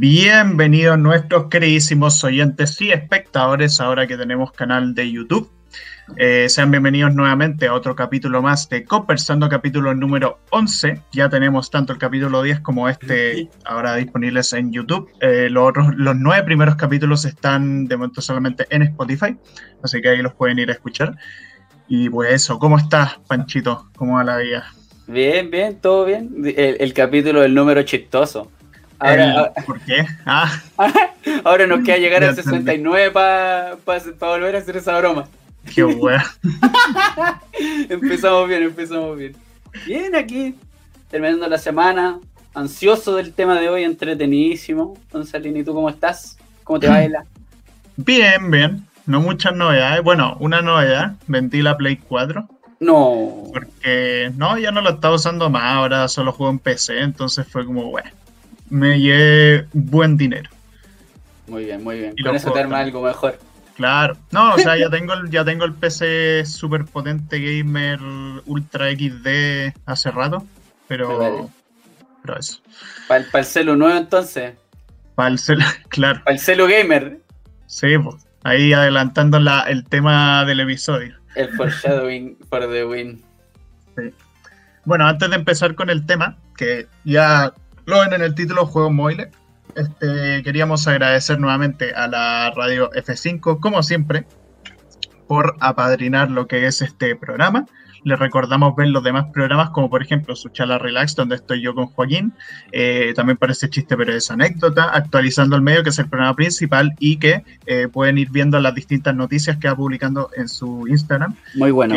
Bienvenidos nuestros queridísimos oyentes y espectadores ahora que tenemos canal de YouTube. Eh, sean bienvenidos nuevamente a otro capítulo más de Conversando, capítulo número 11. Ya tenemos tanto el capítulo 10 como este ahora disponibles en YouTube. Eh, los, otros, los nueve primeros capítulos están de momento solamente en Spotify, así que ahí los pueden ir a escuchar. Y pues eso, ¿cómo estás, Panchito? ¿Cómo va la vida? Bien, bien, todo bien. El, el capítulo del número chistoso. Ahora, ¿Por qué? Ah. ahora nos queda llegar al 69 para volver a hacer esa broma. Qué wea. empezamos bien, empezamos bien. Bien, aquí, terminando la semana, ansioso del tema de hoy, entretenidísimo. Gonzalín, ¿y tú cómo estás? ¿Cómo te va, Ela? Bien, bien. No muchas novedades. Bueno, una novedad, vendí la Play 4. No. Porque, no, ya no lo estaba usando más, ahora solo juego en PC, entonces fue como, bueno, me llevé buen dinero. Muy bien, muy bien. Y Con eso te arma algo mejor. Claro. No, o sea, ya tengo el, ya tengo el PC super potente gamer Ultra XD hace rato, pero, pero eso. ¿Para el, celu nuevo entonces? Para el celu, claro. Para el celu gamer. Sí, pues. Ahí adelantando la, el tema del episodio. El foreshadowing for the win. Sí. Bueno, antes de empezar con el tema, que ya lo ven en el título Juegos Móviles. Este, queríamos agradecer nuevamente a la radio F5, como siempre, por apadrinar lo que es este programa. Les recordamos ver los demás programas, como por ejemplo su charla Relax, donde estoy yo con Joaquín. Eh, también parece chiste, pero es anécdota. Actualizando el medio, que es el programa principal, y que eh, pueden ir viendo las distintas noticias que va publicando en su Instagram. Muy bueno.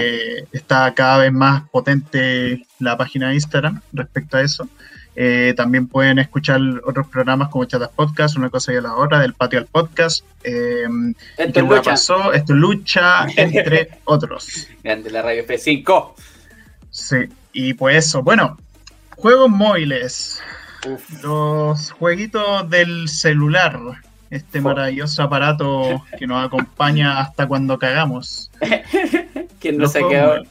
está cada vez más potente la página de Instagram respecto a eso. Eh, también pueden escuchar otros programas como Chatas Podcast, Una Cosa y a la Hora, del Patio al Podcast. Eh, esto es lucha. Pasó? Esto es lucha, entre otros. Grande la radio F5. Sí, y pues eso. Bueno, juegos móviles. Los jueguitos del celular. Este maravilloso aparato que nos acompaña hasta cuando cagamos. ¿Quién no, se ha quedado,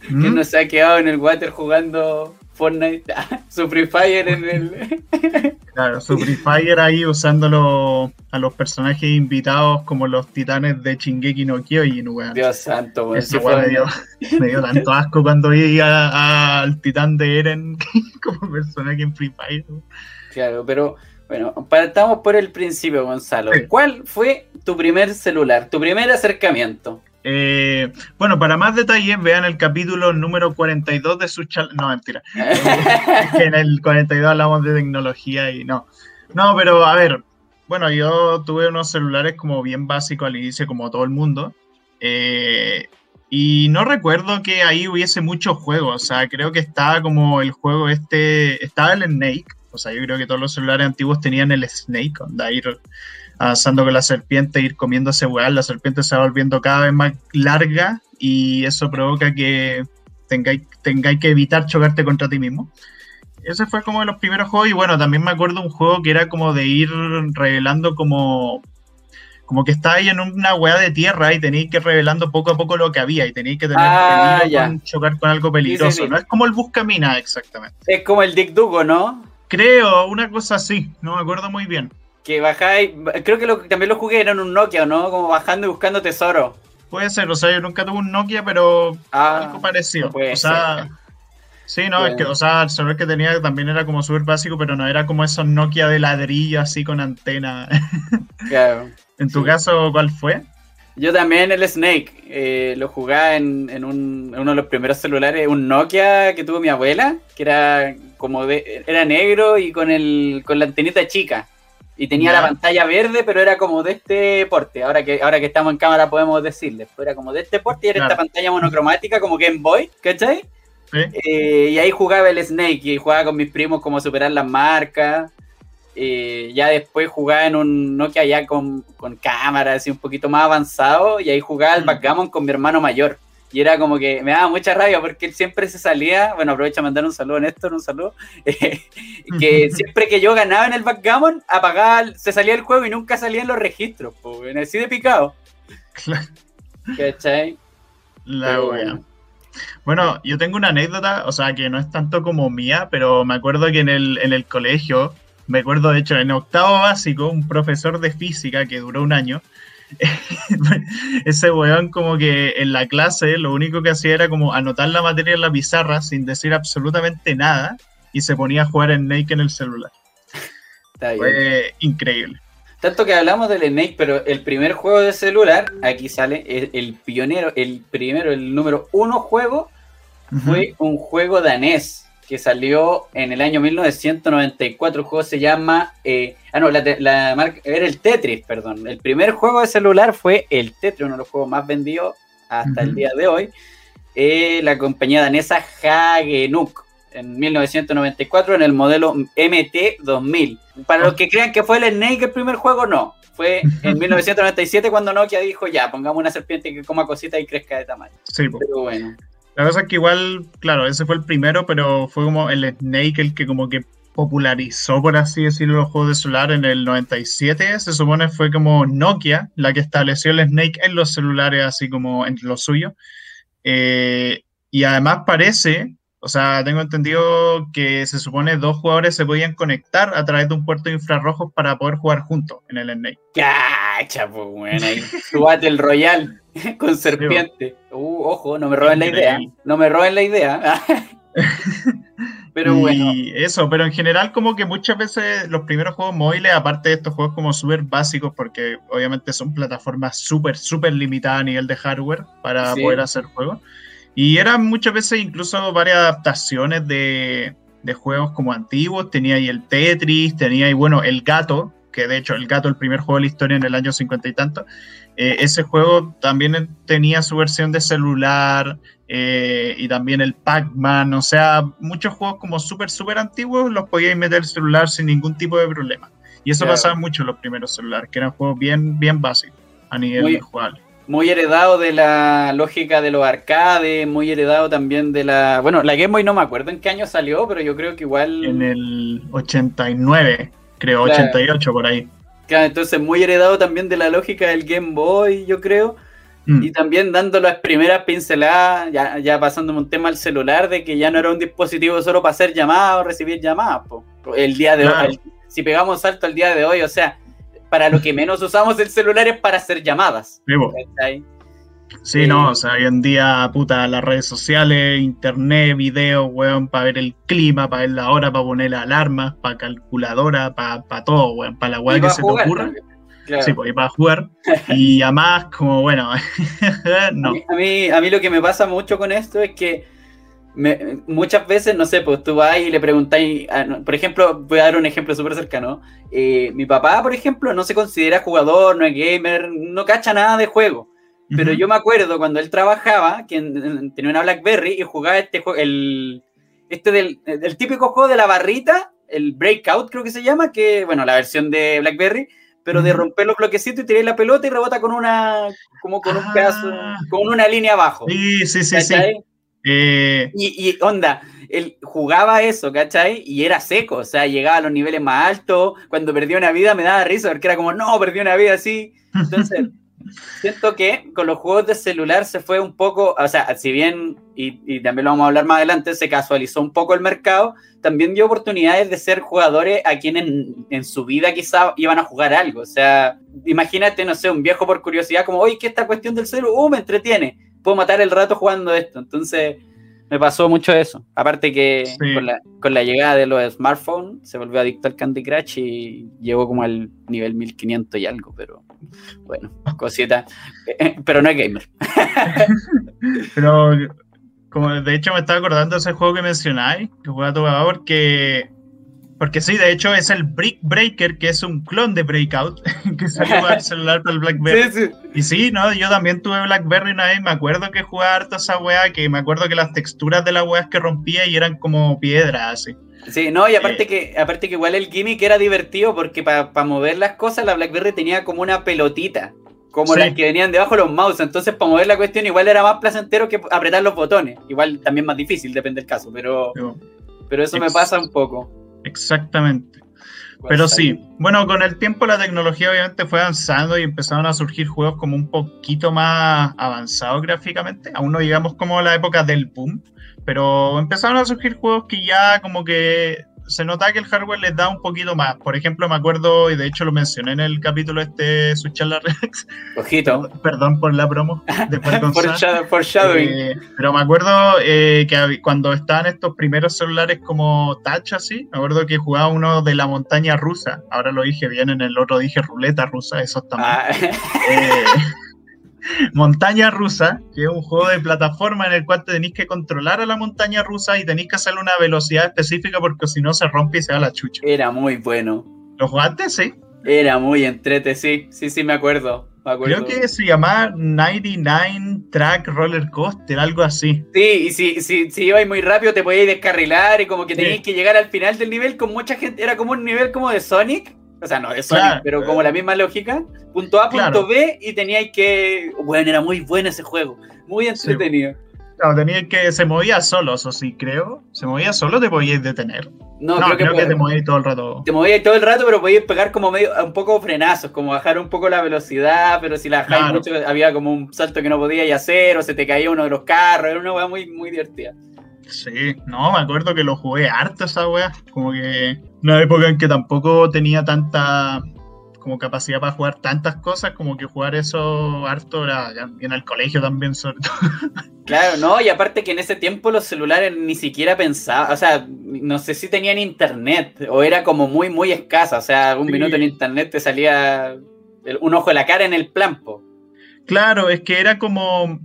¿Quién no se ha quedado en el water jugando Fortnite, su Free Fire en el. Claro, su Free Fire ahí usándolo a los personajes invitados como los titanes de Shingeki no Kyojin, weón. Dios santo, weón. Eso me, dio, me dio tanto asco cuando vi al titán de Eren como personaje en Free Fire. Claro, pero bueno, partamos por el principio, Gonzalo. ¿Cuál fue tu primer celular, tu primer acercamiento? Eh, bueno, para más detalles, vean el capítulo número 42 de su charla. No, mentira. en el 42 hablamos de tecnología y no. No, pero a ver, bueno, yo tuve unos celulares como bien básicos al inicio, como todo el mundo. Eh, y no recuerdo que ahí hubiese muchos juegos. O sea, creo que estaba como el juego este. Estaba el Snake. O sea, yo creo que todos los celulares antiguos tenían el Snake, donde ir avanzando con la serpiente, ir comiéndose weá, la serpiente se va volviendo cada vez más larga y eso provoca que tengáis, tengáis que evitar chocarte contra ti mismo. Ese fue como de los primeros juegos y bueno, también me acuerdo un juego que era como de ir revelando como como que está ahí en una weá de tierra y tenéis que ir revelando poco a poco lo que había y tenéis que tener ah, con chocar con algo peligroso. No es como el Buscamina exactamente. Es como el Dick Dugo, ¿no? Creo, una cosa así, no me acuerdo muy bien. Que bajáis, creo que lo, también lo jugué en un Nokia, ¿no? Como bajando y buscando tesoro. Puede ser, o sea, yo nunca tuve un Nokia, pero ah, algo parecido. o sea, sí, no, es que, o sea, el celular que tenía también era como súper básico, pero no era como esos Nokia de ladrillo así con antena. Claro. ¿En tu caso cuál fue? Yo también el Snake, eh, lo jugaba en, en, un, en, uno de los primeros celulares, un Nokia que tuvo mi abuela, que era como de, era negro y con el, con la antenita chica. Y tenía la pantalla verde, pero era como de este porte. Ahora que, ahora que estamos en cámara podemos decirle. Era como de este porte y era esta pantalla monocromática como Game Boy, ¿cachai? Eh, y ahí jugaba el Snake y jugaba con mis primos como superar las marcas. Eh, ya después jugaba en un Nokia ya con, con cámara así un poquito más avanzado y ahí jugaba el mm. backgammon con mi hermano mayor. Y era como que me daba mucha rabia porque él siempre se salía, bueno, aprovecho a mandar un saludo a Néstor, un saludo, que siempre que yo ganaba en el backgammon, apagaba, se salía el juego y nunca salía en los registros, pues, así de picado. ¿Cachai? La wea. Bueno, yo tengo una anécdota, o sea, que no es tanto como mía, pero me acuerdo que en el, en el colegio me acuerdo de hecho en octavo básico, un profesor de física que duró un año, ese weón como que en la clase lo único que hacía era como anotar la materia en la pizarra sin decir absolutamente nada y se ponía a jugar en Snake en el celular. Fue increíble. Tanto que hablamos del Snake, pero el primer juego de celular, aquí sale el, pionero, el primero, el número uno juego, fue un juego danés que salió en el año 1994. El juego se llama. Eh, ah, no, la, marca era el Tetris, perdón. El primer juego de celular fue el Tetris, uno de los juegos más vendidos hasta el día de hoy. Eh, la compañía danesa Hagenuk en 1994 en el modelo MT2000. Para los que crean que fue el Snake el primer juego, no. Fue en 1997 cuando Nokia dijo, ya, pongamos una serpiente que coma cositas y crezca de tamaño. Sí, pero bueno. La cosa es que igual, claro, ese fue el primero, pero fue como el Snake el que como que popularizó, por así decirlo, los juegos de celular en el 97. Se supone fue como Nokia la que estableció el Snake en los celulares, así como en lo suyo. Eh, y además parece o sea, tengo entendido que se supone dos jugadores se podían conectar a través de un puerto infrarrojo para poder jugar juntos en el Snake. ¡Cacha, pues, bueno! Ahí, Battle Royale con serpiente. Uh, ojo, no me roben la idea. No me roben la idea. pero bueno. Y eso, pero en general como que muchas veces los primeros juegos móviles, aparte de estos juegos como súper básicos, porque obviamente son plataformas súper, súper limitadas a nivel de hardware para poder hacer juegos, y eran muchas veces incluso varias adaptaciones de, juegos como antiguos. Tenía ahí el Tetris, tenía ahí, bueno, el gato, que de hecho el gato, el primer juego de la historia en el año cincuenta y tanto. Eh, ese juego también tenía su versión de celular eh, y también el Pac-Man. O sea, muchos juegos como súper, súper antiguos los podíais meter el celular sin ningún tipo de problema. Y eso pasaba mucho en los primeros celulares, que eran juegos bien, bien básicos a nivel de jugable muy heredado de la lógica de los arcades, muy heredado también de la... Bueno, la Game Boy no me acuerdo en qué año salió, pero yo creo que igual... En el 89, creo, 88 por ahí. Claro, entonces muy heredado también de la lógica del Game Boy, yo creo. Mm. Y también dando las primeras pinceladas, ya, ya pasándome un tema al celular, de que ya no era un dispositivo solo para hacer llamadas o recibir llamadas. El día de hoy, si pegamos salto al día de hoy, o sea, para lo que menos usamos el celular es para hacer llamadas. Sí, no, o sea, hoy en día, puta, las redes sociales, internet, video, weón, para ver el clima, para ver la hora, para poner alarmas, para calculadora, para, todo, weón, para la weá que se te ocurra. Sí, pues, para jugar. y además, como, bueno, no. a mí, a mí lo que me pasa mucho con esto es que muchas veces, no sé, pues tú vas y le preguntáis, por ejemplo, voy a dar un ejemplo súper cercano. Eh, mi papá, por ejemplo, no se considera jugador, no es gamer, no cacha nada de juego. Pero yo me acuerdo cuando él trabajaba, que tenía una Blackberry y jugaba este juego, el, este del, típico juego de la barrita, el Breakout creo que se llama, que, bueno, la versión de Blackberry, pero de romper los bloquecitos y tirar la pelota y rebota con una, como con un ah. pedazo, con una línea abajo. Sí, sí, sí, sí. Eh, y, onda, él jugaba eso, ¿cachai? Y era seco, o sea, llegaba a los niveles más altos. Cuando perdió una vida me daba risa porque era como, no, perdió una vida así. Entonces, siento que con los juegos de celular se fue un poco, o sea, si bien, y, también lo vamos a hablar más adelante, se casualizó un poco el mercado, también dio oportunidades de ser jugadores a quienes en, su vida quizá iban a jugar algo. O sea, imagínate, no sé, un viejo por curiosidad, como, oye, ¿qué esta cuestión del celular? Uh, me entretiene puedo matar el rato jugando esto. Entonces me pasó mucho eso. Aparte que con, la, llegada de los smartphones se volvió adicto al Candy Crush y llegó como al nivel 1500 y algo, pero bueno, cosita. pero no es gamer. pero como de hecho me estaba acordando de ese juego que mencionáis, que juega tu porque porque sí, de hecho es el Brick Breaker, que es un clon de Breakout, que salió para el celular para el Blackberry. Y sí, no, yo también tuve Blackberry una vez, me acuerdo que jugaba harto esa weá, que me acuerdo que las texturas de las weas que rompía y eran como piedras, así. Sí, no, y aparte, eh. que, aparte que igual el gimmick era divertido porque para mover las cosas la BlackBerry tenía como una pelotita, como las que venían debajo de los mouse, entonces para mover la cuestión igual era más placentero que apretar los botones, igual también más difícil, depende del caso, pero, pero eso me pasa un poco. Exactamente. Pero sí, bueno, con el tiempo la tecnología obviamente fue avanzando y empezaron a surgir juegos como un poquito más avanzados gráficamente. Aún no llegamos como a la época del boom, pero empezaron a surgir juegos que ya como que se nota que el hardware les da un poquito más. Por ejemplo, me acuerdo, y de hecho lo mencioné en el capítulo este, su charla Rex. Ojito. Perdón por la promo. por, shadowing. Eh, pero me acuerdo eh, que cuando estaban estos primeros celulares como touch así, me acuerdo que jugaba uno de la montaña rusa. Ahora lo dije bien, en el otro dije ruleta rusa, eso también. Ah. Eh, montaña rusa, que es un juego de plataforma en el cual tenéis que controlar a la montaña rusa y tenéis que hacerle una velocidad específica porque si no se rompe y se da la chucha. Era muy bueno. ¿Lo jugaste? Sí. Era muy entrete, sí, sí, sí, me acuerdo. Creo que se llamaba 99 Track Roller Coaster, algo así. Sí, y si, si, si ibais muy rápido te podías descarrilar y como que tenías que llegar al final del nivel con mucha gente. Era como un nivel como de Sonic, o sea, no de Sonic, pero como la misma lógica. Punto A, punto B, y teníais que. Bueno, era muy bueno ese juego. Muy entretenido. Claro, tenías que. Se movía solo, eso sí, creo. Se movía solo, te podíais detener. No, creo, que, te movías todo el rato. Te movías todo el rato, pero podías pegar como medio. Un poco frenazos, como bajar un poco la velocidad, pero si la bajáis mucho, había como un salto que no podías hacer, o se te caía uno de los carros. Era una weá muy, muy divertida. Sí, no, me acuerdo que lo jugué harto esa weá. Como que una época en que tampoco tenía tanta como capacidad para jugar tantas cosas, como que jugar eso harto era en el colegio también, sobre todo. Claro, no, y aparte que en ese tiempo los celulares ni siquiera pensaban, o sea, no sé si tenían internet, o era como muy, muy escasa, o sea, un minuto en internet te salía un ojo de la cara en el plampo. Claro, es que era como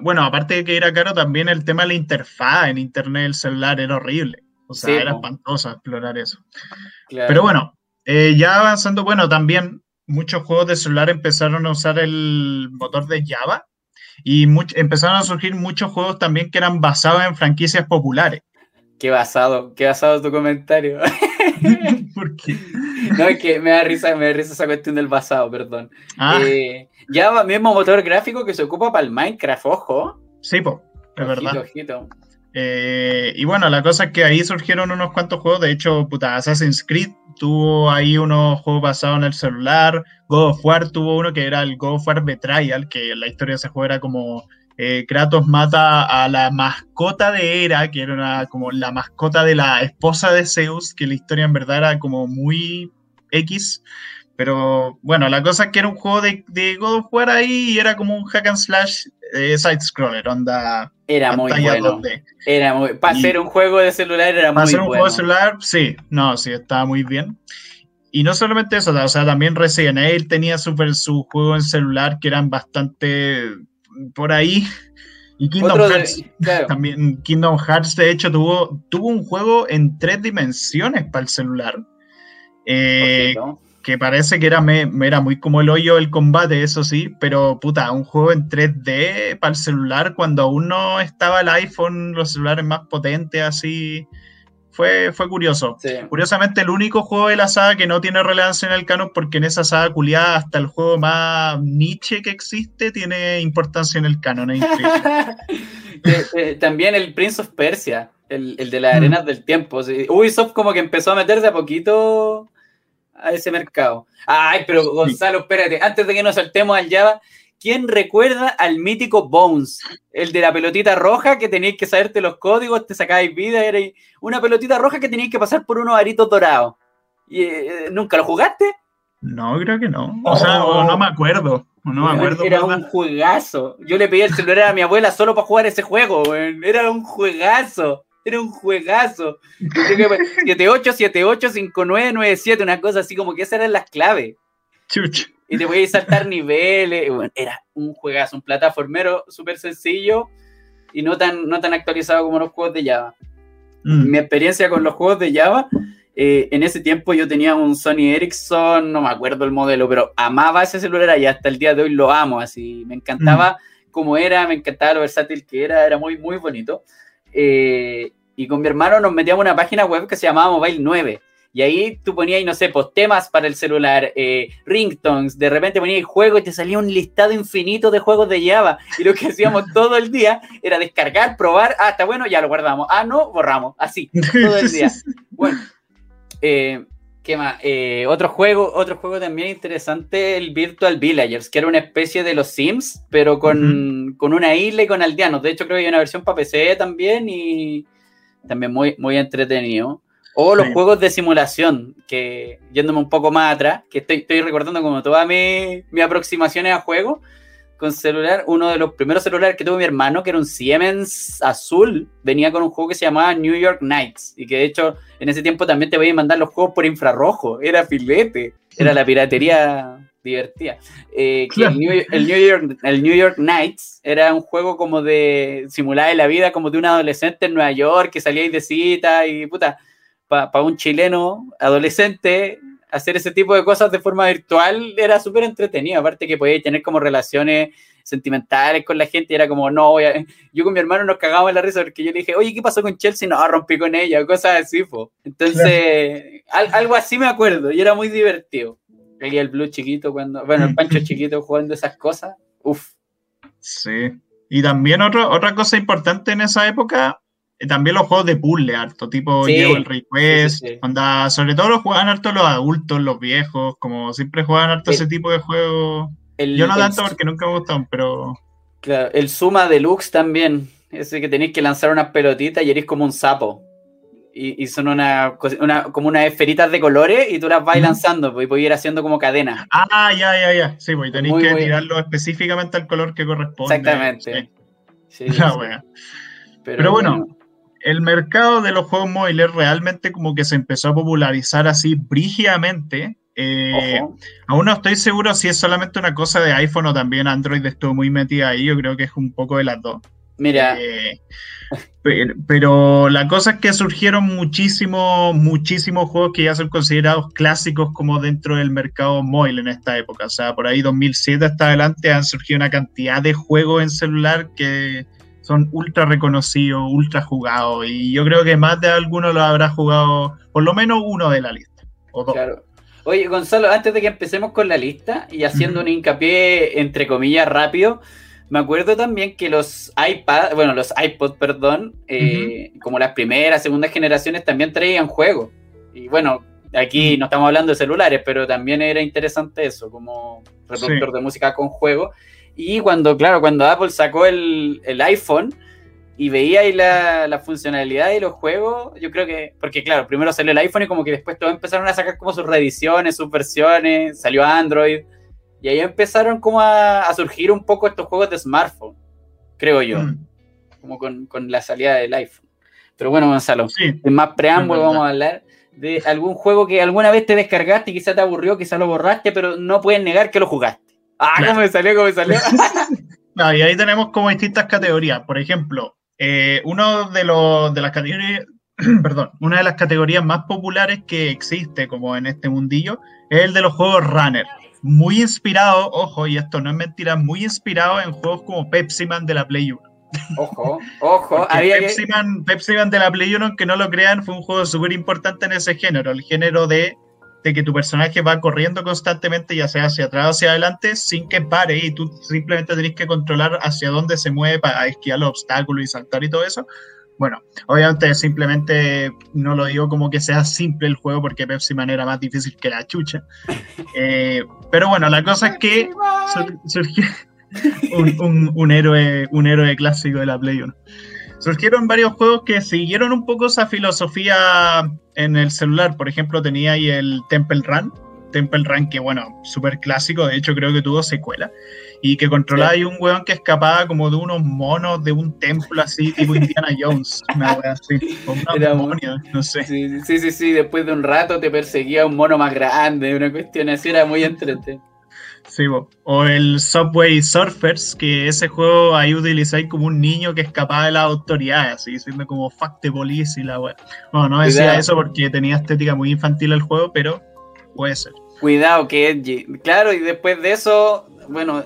bueno, aparte de que era caro, también el tema de la interfaz en internet del celular era horrible. O sea, era espantoso explorar eso. Pero bueno, eh, ya avanzando, bueno, también muchos juegos de celular empezaron a usar el motor de Java y empezaron a surgir muchos juegos también que eran basados en franquicias populares. Qué basado, qué basado tu comentario. ¿Por qué? No, es que me da risa, me da risa esa cuestión del basado, perdón. Ah. Eh, ya mismo motor gráfico que se ocupa para el Minecraft, ojo. Sí, po, es verdad. Eh, y bueno, la cosa es que ahí surgieron unos cuantos juegos. De hecho, puta, Assassin's Creed tuvo ahí unos juegos basados en el celular. God of War tuvo uno que era el God of War Betrayal, que la historia de ese juego era como eh, Kratos mata a la mascota de Hera, que era como la mascota de la esposa de Zeus, que la historia en verdad era como muy X. Pero bueno, la cosa es que era un juego de, God of War ahí y era como un hack and slash eh, side-scroller, onda. Era muy bueno. Era muy, para ser un juego de celular era muy bueno. Para ser un juego de celular, sí, no, sí, estaba muy bien. Y no solamente eso, o sea, también Resident Evil tenía super, su juego en celular que eran bastante por ahí. Y Kingdom Hearts. También Kingdom Hearts, de hecho, tuvo, tuvo un juego en tres dimensiones para el celular. Eh, que parece que era, me, era muy como el hoyo el combate, eso sí, pero puta, un juego en 3D para el celular cuando aún no estaba el iPhone, los celulares más potentes, así. Fue, fue curioso. Curiosamente, el único juego de la saga que no tiene relevancia en el canon, porque en esa saga culiada, hasta el juego más niche que existe, tiene importancia en el canon. Eh, eh, también el Prince of Persia, el, de las mm. arenas del tiempo. Ubisoft como que empezó a meterse a poquito a ese mercado. Ay, pero Gonzalo, espérate, antes de que nos saltemos al Java, ¿quién recuerda al mítico Bones? El de la pelotita roja que teníais que saberte los códigos, te sacabais vida, era una pelotita roja que teníais que pasar por unos aritos dorados. ¿Y, eh, ¿Nunca lo jugaste? No, creo que no. O sea, no me acuerdo. No me acuerdo. Era un juegazo. Yo le pedí el celular a mi abuela solo para jugar ese juego. Era un juegazo. Era un juegazo. 78, 78, 59, 97, una cosa así como que esas eran las claves. Y te a saltar niveles. era un juegazo, un plataformero súper sencillo y no tan, no tan actualizado como los juegos de Java. Mm. Mi experiencia con los juegos de Java, eh, en ese tiempo yo tenía un Sony Ericsson, no me acuerdo el modelo, pero amaba ese celular y hasta el día de hoy lo amo, así. Me encantaba mm. cómo era, me encantaba lo versátil que era, era muy, muy bonito. Eh, y con mi hermano nos metíamos en una página web que se llamaba Mobile 9. Y ahí tú ponías, no sé, pues temas para el celular, eh, ringtones, de repente ponías juegos y te salía un listado infinito de juegos de Java. Y lo que hacíamos todo el día era descargar, probar, ah, está bueno, ya lo guardamos. Ah, no, borramos. Así, todo el día. Bueno, eh, ¿qué más? otro juego, otro juego también interesante, el Virtual Villagers, que era una especie de los Sims, pero con, con una isla y con aldeanos. De hecho, creo que hay una versión para PC también y también muy, muy entretenido. O los juegos de simulación, que yéndome un poco más atrás, que estoy, estoy recordando como todas mis mi aproximaciones a juegos con celular. Uno de los primeros celulares que tuvo mi hermano, que era un Siemens azul, venía con un juego que se llamaba New York Nights. Y que de hecho en ese tiempo también te voy a mandar los juegos por infrarrojo. Era filete. Era la piratería divertida. Eh, el, New, York, el New York Nights era un juego como de simular la vida como de un adolescente en Nueva York que salía de cita y puta para un chileno adolescente, hacer ese tipo de cosas de forma virtual era súper entretenido. Aparte que podía tener como relaciones sentimentales con la gente y era como, no, yo con mi hermano nos cagábamos en la risa porque yo le dije, oye, ¿qué pasó con Chelsea? No, rompí con ella, cosas así, po. Entonces, algo así me acuerdo y era muy divertido. Y el Blue chiquito cuando, bueno, el Pancho chiquito jugando esas cosas, uff. Sí. Y también otra cosa importante en esa época también los juegos de puzzle harto, tipo llevo el Request, sobre todo los juegan harto los adultos, los viejos, como siempre juegan harto ese tipo de juegos. Yo no tanto porque nunca me gustan, pero... Claro, el Suma Deluxe también, ese que tenéis que lanzar unas pelotitas y eres como un sapo. Y, son una, como unas esferitas de colores y tú las vas lanzando pues, y puedes ir haciendo como cadena. Ah, ya, ya, ya. Sí, pues tenéis que tirarlo específicamente al color que corresponde. Exactamente. Sí. Pero, Pero, bueno, el mercado de los juegos móviles realmente como que se empezó a popularizar así brígidamente. Eh, aún no estoy seguro si es solamente una cosa de iPhone o también Android estuvo muy metida ahí. Yo creo que es un poco de las dos. Mira. Eh, pero, la cosa es que surgieron muchísimos, muchísimos juegos que ya son considerados clásicos como dentro del mercado móvil en esta época. O sea, por ahí 2007 hasta adelante han surgido una cantidad de juegos en celular que son ultra reconocidos, ultra jugados, y yo creo que más de alguno lo habrá jugado, por lo menos uno de la lista. Claro. Oye, Gonzalo, antes de que empecemos con la lista y haciendo un hincapié entre comillas rápido, me acuerdo también que los iPad, bueno, los iPod, perdón, eh, como las primeras, segundas generaciones también traían juegos. Y bueno, aquí no estamos hablando de celulares, pero también era interesante eso, como reproductor de música con juego. Y cuando, claro, cuando Apple sacó el, iPhone y veía ahí la, la, funcionalidad de los juegos, yo creo que, porque claro, primero salió el iPhone y como que después todos empezaron a sacar como sus reediciones, sus versiones, salió Android, y ahí empezaron como a, surgir un poco estos juegos de smartphone, creo yo, mm. como con, la salida del iPhone. Pero bueno, Gonzalo, sin más preámbulo vamos a hablar de algún juego que alguna vez te descargaste y quizá te aburrió, quizá lo borraste, pero no puedes negar que lo jugaste. Ah, cómo me salió, cómo me salió. y ahí tenemos como distintas categorías. Por ejemplo, eh, uno de, los, de las categorías, perdón, una de las categorías más populares que existe como en este mundillo es el de los juegos runner. Muy inspirado, ojo, y esto no es mentira, muy inspirado en juegos como Pepsi Man de la Play 1. Ojo, ojo. Pepsi, Man, Pepsi Man de la Play 1, que no lo crean, fue un juego súper importante en ese género, el género de de que tu personaje va corriendo constantemente, ya sea hacia atrás o hacia adelante, sin que pare y tú simplemente tenés que controlar hacia dónde se mueve para esquiar los obstáculos y saltar y todo eso. Bueno, obviamente simplemente no lo digo como que sea simple el juego porque Pepsi Man era más difícil que la chucha. Eh, pero bueno, la cosa es que surgió un, héroe, un héroe clásico de la Play 1 surgieron varios juegos que siguieron un poco esa filosofía en el celular. Por ejemplo, tenía ahí el Temple Run. Temple Run, que bueno, súper clásico, de hecho creo que tuvo secuela. Y que controlaba ahí un weón que escapaba como de unos monos de un templo así, tipo Indiana Jones. Una wea así. no sé. Sí, sí, sí, sí, después de un rato te perseguía un mono más grande, una cuestión así, era muy entretenido. Sí, o el Subway Surfers, que ese juego ahí utilizáis como un niño que escapaba de la autoridad, así siendo como fuck the police y la wea. Bueno, no decía eso porque tenía estética muy infantil el juego, pero puede ser. Cuidado que edgy. Claro, y después de eso, bueno,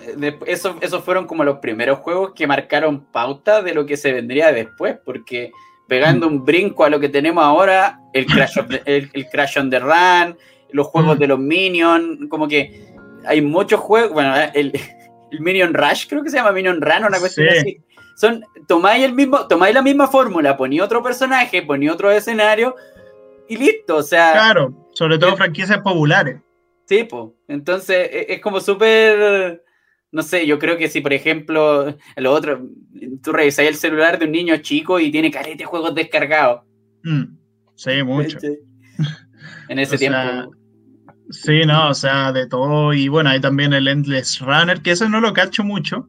eso, esos fueron como los primeros juegos que marcaron pauta de lo que se vendría después, porque pegando mm. un brinco a lo que tenemos ahora, el Crash, el, Crash on the Run, los juegos mm. de los Minions, como que hay muchos juegos, bueno, el, Minion Rush creo que se llama Minion Run, una cuestión así. Son, tomáis el mismo, tomáis la misma fórmula, poní otro personaje, poní otro escenario y listo, o sea. Claro, sobre todo franquicias populares. Sí, pues. Entonces, e, es, como súper. No sé, yo creo que si, por ejemplo, lo otro, tú revisas el celular de un niño chico y tiene carete de juegos descargados. Mm. Sí, mucho. en ese tiempo. Sí, no, o sea, de todo. Y bueno, hay también el Endless Runner, que ese no lo cacho mucho.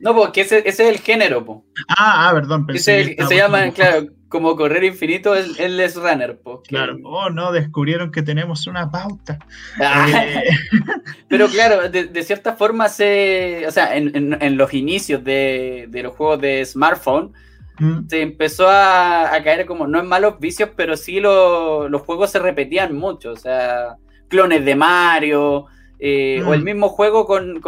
No, porque ese, ese es el género, po. Ah, ah, perdón. Ese, se llama, claro, como correr infinito el Endless Runner, po. Claro. Oh, no, descubrieron que tenemos una pauta. Ah. Eh, pero claro, de, cierta forma se, o sea, en, en, los inicios de, de, los juegos de smartphone, mm. se empezó a, a, caer como, no en malos vicios, pero sí los juegos se repetían mucho, o sea, clones de Mario, eh, o el mm. mismo juego con,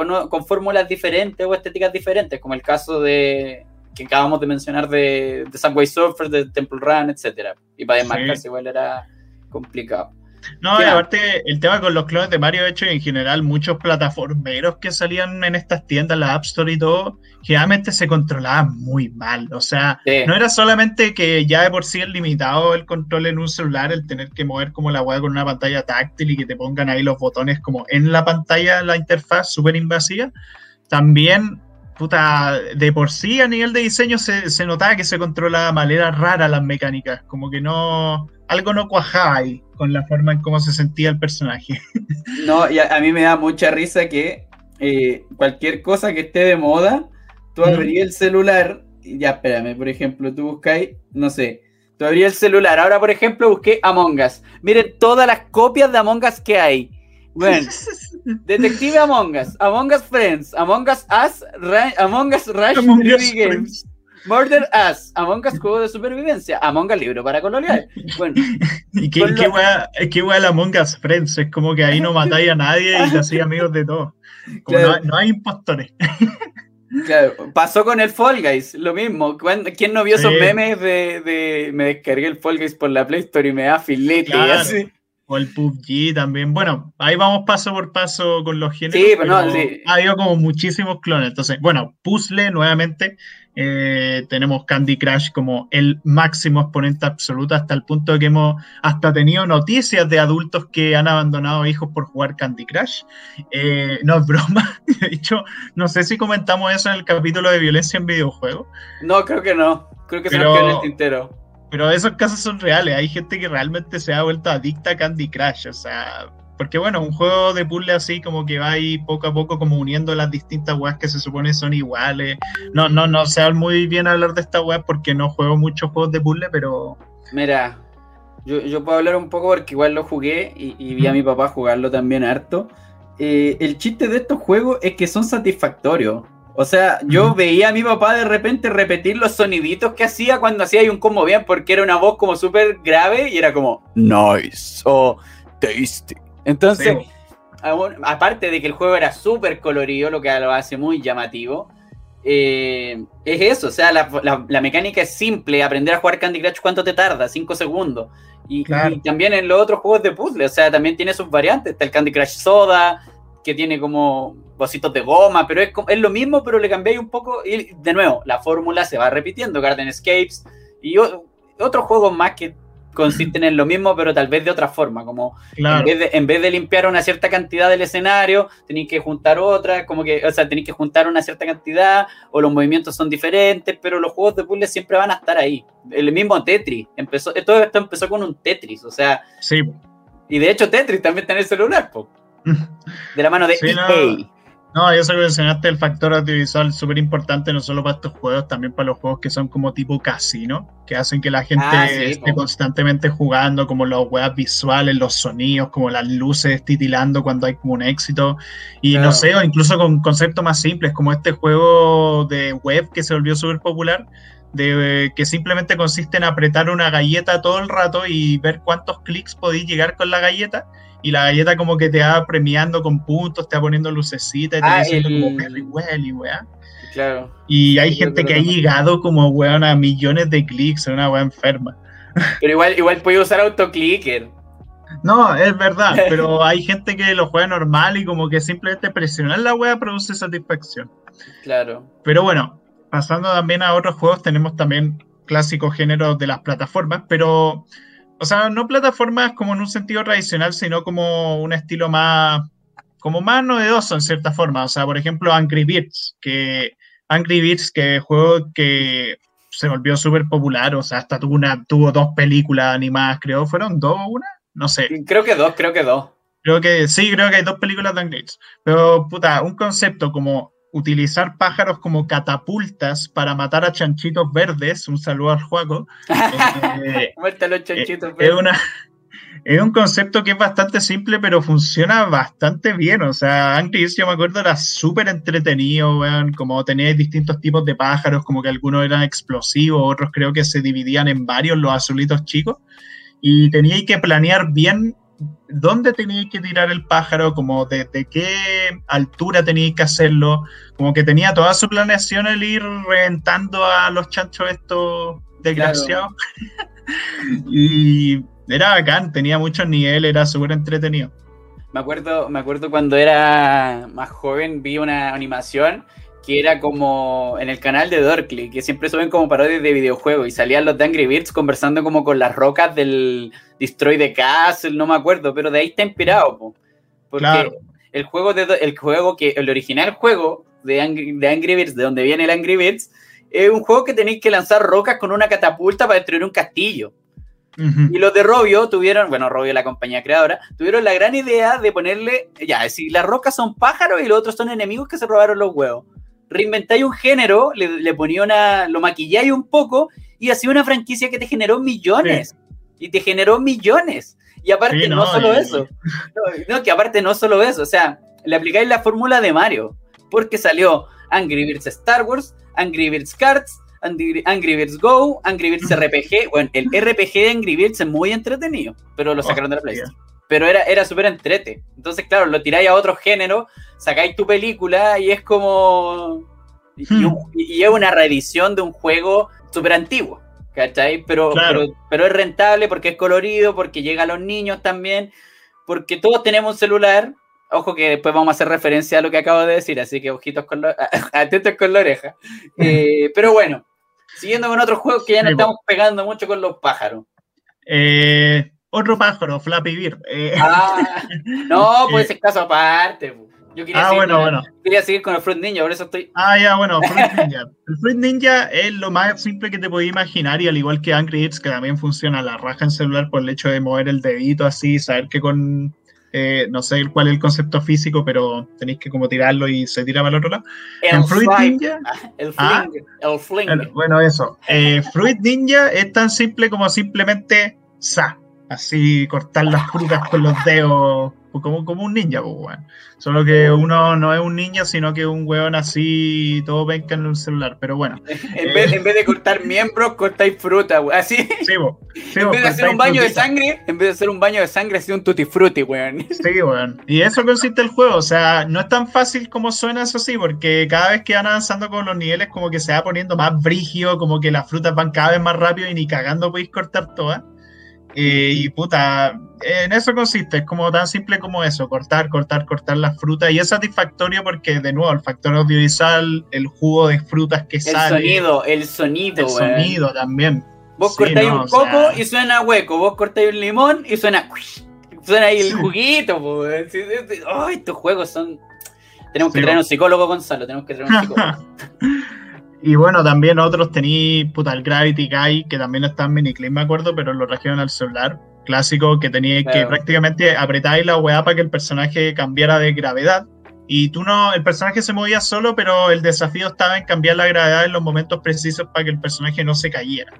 fórmulas diferentes o estéticas diferentes, como el caso de que acabamos de mencionar de, de Subway Surfer, de Temple Run, etcétera. Y para desmarcarse igual era complicado. No, y aparte, el tema con los clones de Mario, hecho, en general, muchos plataformeros que salían en estas tiendas, la App Store y todo, generalmente se controlaban muy mal. O sea, no era solamente que ya de por sí es limitado el control en un celular, el tener que mover como la web con una pantalla táctil y que te pongan ahí los botones como en la pantalla, la interfaz súper invasiva. También puta, de por sí a nivel de diseño se, se notaba que se controlaba de manera rara las mecánicas, como que no, algo no cuajaba ahí con la forma en cómo se sentía el personaje. No, y a, mí me da mucha risa que eh, cualquier cosa que esté de moda, tú abrías el celular, y ya espérame, por ejemplo, tú buscáis, no sé, tú abrías el celular, ahora por ejemplo busqué Among Us, miren todas las copias de Among Us que hay. Bueno, Detective Among Us, Among Us Friends, Among Us Us, Among Us Rush Among Games. Murder Us, Among Us juego de supervivencia, Among Us libro para colonial. Bueno, ¿Y qué, qué, wea, qué el Among Us Friends? Es como que ahí no matáis a nadie y te hacéis amigos de todos. no, hay impostores. Claro, pasó con el Fall Guys, lo mismo. ¿Quién no vio esos memes de, de, me descargué el Fall Guys por la Play Store y me da filete y así? O el PUBG también. Bueno, ahí vamos paso por paso con los géneros. Sí, pero, no, sí. Ha habido como muchísimos clones. Entonces, bueno, Puzzle nuevamente. Eh, tenemos Candy Crush como el máximo exponente absoluto hasta el punto de que hemos hasta tenido noticias de adultos que han abandonado hijos por jugar Candy Crush. Eh, no es broma. De hecho, no sé si comentamos eso en el capítulo de violencia en videojuegos. No, creo que no. Creo que se nos quedó en el tintero. Pero esos casos son reales. Hay gente que realmente se ha vuelto adicta a Candy Crush. O sea, porque bueno, un juego de puzzle así como que va ahí poco a poco como uniendo las distintas webs que se supone son iguales. No, no, no sé muy bien hablar de esta web porque no juego muchos juegos de puzzle, pero... Mira, yo, puedo hablar un poco porque igual lo jugué y, vi a mi papá jugarlo también harto. Eh, el chiste de estos juegos es que son satisfactorios. O sea, yo veía a mi papá de repente repetir los soniditos que hacía cuando hacía un combo bien, porque era una voz como súper grave y era como nice o tasty. Entonces, aparte de que el juego era súper colorido, lo que lo hace muy llamativo, eh, es eso, o sea, la, mecánica es simple, aprender a jugar Candy Crush, ¿cuánto te tarda? Cinco segundos. Y, y, también en los otros juegos de puzzle, o sea, también tiene sus variantes, está el Candy Crush Soda, que tiene como vasitos de goma, pero es, es lo mismo, pero le cambié un poco y de nuevo, la fórmula se va repitiendo, Garden Escapes y otros juegos más que consisten en lo mismo, pero tal vez de otra forma, como en, vez de, limpiar una cierta cantidad del escenario, tenéis que juntar otra, como que, o sea, tenéis que juntar una cierta cantidad, o los movimientos son diferentes, pero los juegos de puzzle siempre van a estar ahí. El mismo Tetris, empezó, todo esto empezó con un Tetris, o sea, sí. y de hecho Tetris también está en el celular, de la mano de EA. No, eso que mencionaste el factor audiovisual súper importante, no solo para estos juegos, también para los juegos que son como tipo casino, que hacen que la gente ah, esté constantemente jugando, como los webs visuales, los sonidos, como las luces titilando cuando hay como un éxito. Y no sé, o incluso con conceptos más simples, como este juego de web que se volvió súper popular, de que simplemente consiste en apretar una galleta todo el rato y ver cuántos clics podéis llegar con la galleta y la galleta como que te va premiando con puntos, te va poniendo lucecitas y te va ah, diciendo como Perry y weá. Claro. Y hay gente que ha llegado como weón a millones de clics, en una weá enferma. Pero igual, igual puede usar autoclicker. No, es verdad, pero hay gente que lo juega normal y como que simplemente presionar la weá produce satisfacción. Claro. Pero bueno, pasando también a otros juegos, tenemos también clásicos géneros de las plataformas, pero o sea, no plataformas como en un sentido tradicional, sino como un estilo más, como más novedoso en cierta forma. O sea, por ejemplo, Angry Birds, que Angry Birds, que juego que se volvió súper popular, o sea, hasta tuvo, una, tuvo dos películas animadas, creo, ¿fueron dos o una? No sé. Creo que dos, creo que dos. Creo que sí, creo que hay dos películas de Angry Pero, puta, un concepto como utilizar pájaros como catapultas para matar a chanchitos verdes, un saludo al juego. eh, los chanchitos verdes. Es una, es un concepto que es bastante simple, pero funciona bastante bien. O sea, Angry yo me acuerdo, era súper entretenido, weón. Como teníais distintos tipos de pájaros, como que algunos eran explosivos, otros creo que se dividían en varios, los azulitos chicos. Y teníais que planear bien dónde teníais que tirar el pájaro, como desde qué altura teníais que hacerlo. Como que tenía toda su planeación el ir reventando a los chanchos estos desgraciados. y era bacán, tenía muchos niveles, era súper entretenido. Me acuerdo, me acuerdo cuando era más joven, vi una animación que era como en el canal de Dorkly, que siempre suben como parodias de videojuegos y salían los de Angry Birds conversando como con las rocas del Destroy the Castle, no me acuerdo, pero de ahí está inspirado, porque el juego de el juego que el original juego de Angry, de Angry Birds, de donde viene el Angry Birds, es un juego que tenéis que lanzar rocas con una catapulta para destruir un castillo. Y los de Robio tuvieron, bueno, Robio, la compañía creadora, tuvieron la gran idea de ponerle, ya, si las rocas son pájaros y los otros son enemigos que se robaron los huevos. Reinventáis un género, le, ponía una, lo maquilláis un poco y hacía una franquicia que te generó millones. Y te generó millones. Y aparte, no, solo eso. No, que aparte no solo eso. O sea, le aplicáis la fórmula de Mario. Porque salió Angry Birds Star Wars, Angry Birds Cards, Angry, Birds Go, Angry Birds RPG. Bueno, el RPG de Angry Birds es muy entretenido, pero lo sacaron de la PlayStation. Pero era, era súper entrete. Entonces, claro, lo tiráis a otro género, sacáis tu película y es como. Y, hmm. es una reedición de un juego súper antiguo. ¿Cachai? Pero, pero, pero es rentable porque es colorido, porque llega a los niños también, porque todos tenemos un celular, Ojo que después vamos a hacer referencia a lo que acabo de decir, así que ojitos con atentos con la oreja. Eh, pero bueno, Siguiendo con otros juegos que ya nos estamos pegando mucho con los pájaros. Eh, otro pájaro, Flappy Bird. Eh, ah, no, pues es caso aparte. Yo quería, ah, bueno, bueno. quería seguir con el Fruit Ninja, por eso estoy. Ah, ya, bueno, Fruit Ninja. El Fruit Ninja es lo más simple que te podías imaginar y al igual que Angry Birds, que también funciona la raja en celular por el hecho de mover el dedito así, saber que con eh, no sé cuál es el concepto físico, pero tenéis que como tirarlo y se tira para el otro lado. en Fruit Ninja. El ah, fling. el bueno, eso. Eh, Fruit Ninja es tan simple como simplemente sa. Así cortar las frutas con los dedos pues, como, como un ninja, pues, Solo que uno no es un niño, sino que un weón así, todo venga en un celular, pero bueno. en, vez, en vez de cortar miembros, cortáis fruta, weón. Así. Sí, en vez de hacer un baño de sangre, en vez de hacer un baño de sangre, hace un tutti frutti, weón. Sí, weón. Y eso consiste el juego, o sea, no es tan fácil como suena eso sí, porque cada vez que van avanzando con los niveles, como que se va poniendo más brígido, como que las frutas van cada vez más rápido y ni cagando podéis cortar todas. Eh, y puta, en eso consiste, es como tan simple como eso, cortar, cortar, cortar las frutas. Y es satisfactorio porque, de nuevo, el factor audiovisual, el jugo de frutas que sale. El sonido, el sonido, El sonido también. Vos cortáis un coco y suena hueco, vos cortáis un limón y suena. Suena ahí el juguito, pues. estos juegos son. Tenemos que traer un psicólogo, Gonzalo, tenemos que traer un psicólogo. Y bueno, también otros tenéis, puta, el Gravity Guy, que también está en Miniclip, me acuerdo, pero lo trajeron al celular. Clásico, que teníais que prácticamente apretáis la weá para que el personaje cambiara de gravedad. Y tú no, el personaje se movía solo, pero el desafío estaba en cambiar la gravedad en los momentos precisos para que el personaje no se cayera.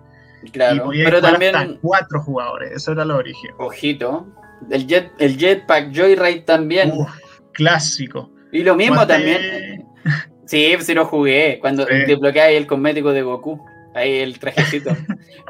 Claro, pero también. Hasta cuatro jugadores, eso era lo origen. Ojito. El, jet, el Jetpack Joyride también. clásico. Y lo mismo también. Sí, sí lo jugué. Cuando te desbloqueas el cosmético de Goku. Ahí el trajecito.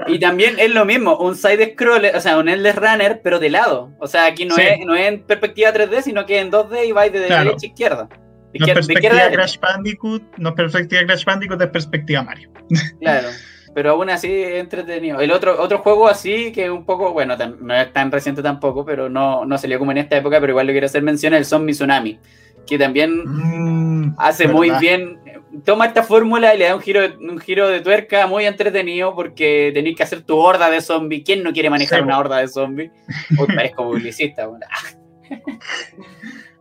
y también es lo mismo, un side scroller, o sea, un endless runner, pero de lado. O sea, aquí no, es, no es en perspectiva 3D, sino que en 2D y vais de derecha a izquierda. no es perspectiva Crash Bandicoot, no es perspectiva Crash Bandicoot, es perspectiva Mario. claro. Pero aún así es entretenido. El otro, otro juego así que un poco, bueno, no es tan reciente tampoco, pero no, no salió como en esta época, pero igual lo quiero hacer mención, el Zombie Tsunami que también mm, hace muy bien. Toma esta fórmula y le da un giro, un giro de tuerca muy entretenido porque tenéis que hacer tu horda de zombies. ¿Quién no quiere manejar una horda de zombies? Uy, parezco publicista.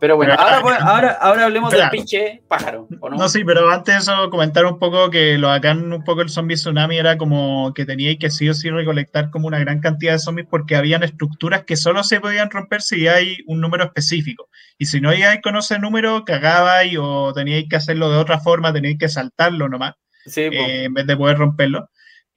Pero bueno, Pero- ahora, pues, ahora, ahora hablemos Claro. del pinche pájaro, ¿o no? No, sí, pero antes de eso, comentar un poco que lo acá un poco el zombie tsunami era como que teníais que sí o sí recolectar como una gran cantidad de zombies porque habían estructuras que solo se podían romper si hay un número específico. Y si no ibais con ese número, cagabais o teníais que hacerlo de otra forma, teníais que saltarlo nomás, Sí, eh, en vez de poder romperlo.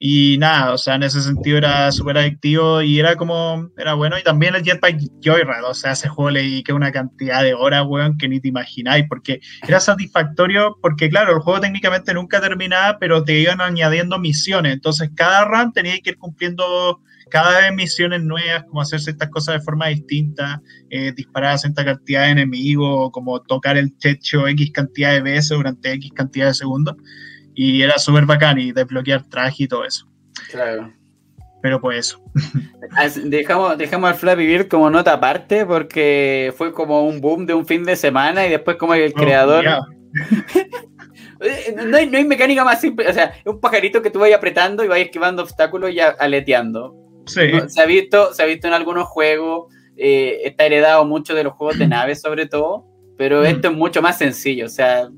Y nada, o sea, en ese sentido era súper adictivo y era como, era bueno. Y también el Jetpack Joyride, o sea, ese juego le dediqué una cantidad de horas, weón, que ni te imagináis, porque era satisfactorio, porque claro, el juego técnicamente nunca terminaba, pero te iban añadiendo misiones. Entonces, cada run tenía que ir cumpliendo cada vez misiones nuevas, como hacer ciertas cosas de forma distinta, eh, disparar a cierta cantidad de enemigos, como tocar el techo X cantidad de veces durante X cantidad de segundos. Y era súper bacán y desbloquear traje y todo eso. Claro. Pero pues eso. Dejamos, dejamos al Flappy Bird como nota aparte porque fue como un boom de un fin de semana y después como el creador... Ya. Eh, No hay, no hay mecánica más simple, o sea, es un pajarito que tú vas apretando y vas esquivando obstáculos y aleteando. Sí. No, se, ha visto, se ha visto en algunos juegos, eh, está heredado mucho de los juegos de naves sobre todo, pero Mm. esto es mucho más sencillo, o sea,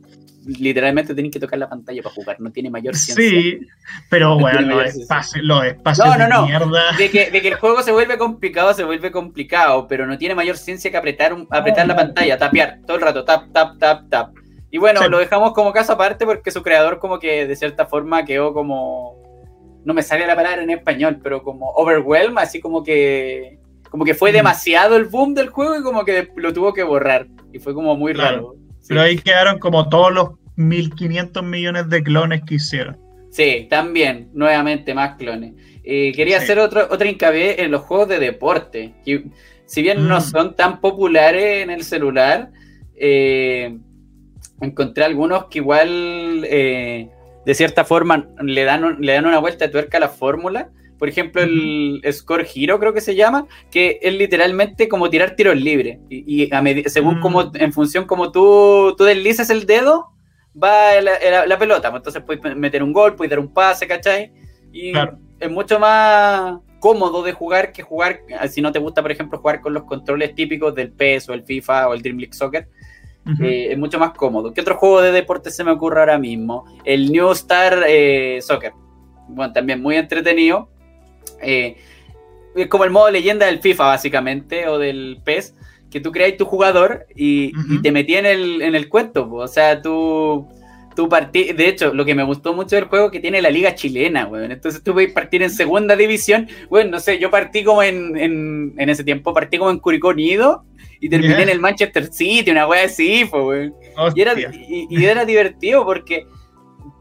literalmente tienes que tocar la pantalla para jugar, no tiene mayor ciencia. Sí, pero No bueno, tiene los espacios, los espacios No, no, de no. mierda. De que, de que el juego se vuelve complicado, se vuelve complicado, pero no tiene mayor ciencia que apretar, un- apretar No, la no. pantalla, tapear, todo el rato, tap, tap, tap, tap. Y bueno, Sí. lo dejamos como caso aparte porque su creador como que de cierta forma quedó como... No me sale la palabra en español, pero como overwhelm, así como que... Como que fue Mm. demasiado el boom del juego y como que lo tuvo que borrar. Y fue como muy Claro. raro. Pero ahí quedaron como todos los 1.500 millones de clones que hicieron. Sí, también, nuevamente más clones. Eh, quería Sí. hacer otro, otra hincapié en los juegos de deporte, que si bien no Mm. son tan populares en el celular, eh, encontré algunos que igual eh, de cierta forma le dan, un- le dan una vuelta de tuerca a la fórmula. Por ejemplo, el Score Hero creo que se llama, que es literalmente como tirar tiros libres. Y, y a según Mm. como, en función como tú, tú deslizas el dedo, va la, la- la pelota. pues Entonces puedes meter un gol, puedes dar un pase, ¿cachai? Y Claro. es mucho más cómodo de jugar que jugar, si no te gusta, por ejemplo, jugar con los controles típicos del PES o el FIFA o el Dream League Soccer, eh, es mucho más cómodo. ¿Qué otro juego de deporte se me ocurre ahora mismo? El New Star eh, Soccer. Bueno, también muy entretenido. Eh, es como el modo leyenda del FIFA, básicamente, o del PES, que tú creas tu jugador y, te metí en el, en el cuento. po. O sea, tú, tú partí. De hecho, lo que me gustó mucho del juego es que tiene la liga chilena, weón. Entonces tú puedes partir en segunda división. Bueno, no sé, yo partí como en, en, en ese tiempo, partí como en Curicó Unido y terminé en el Manchester City, una wea así, weón. Y era, y era divertido porque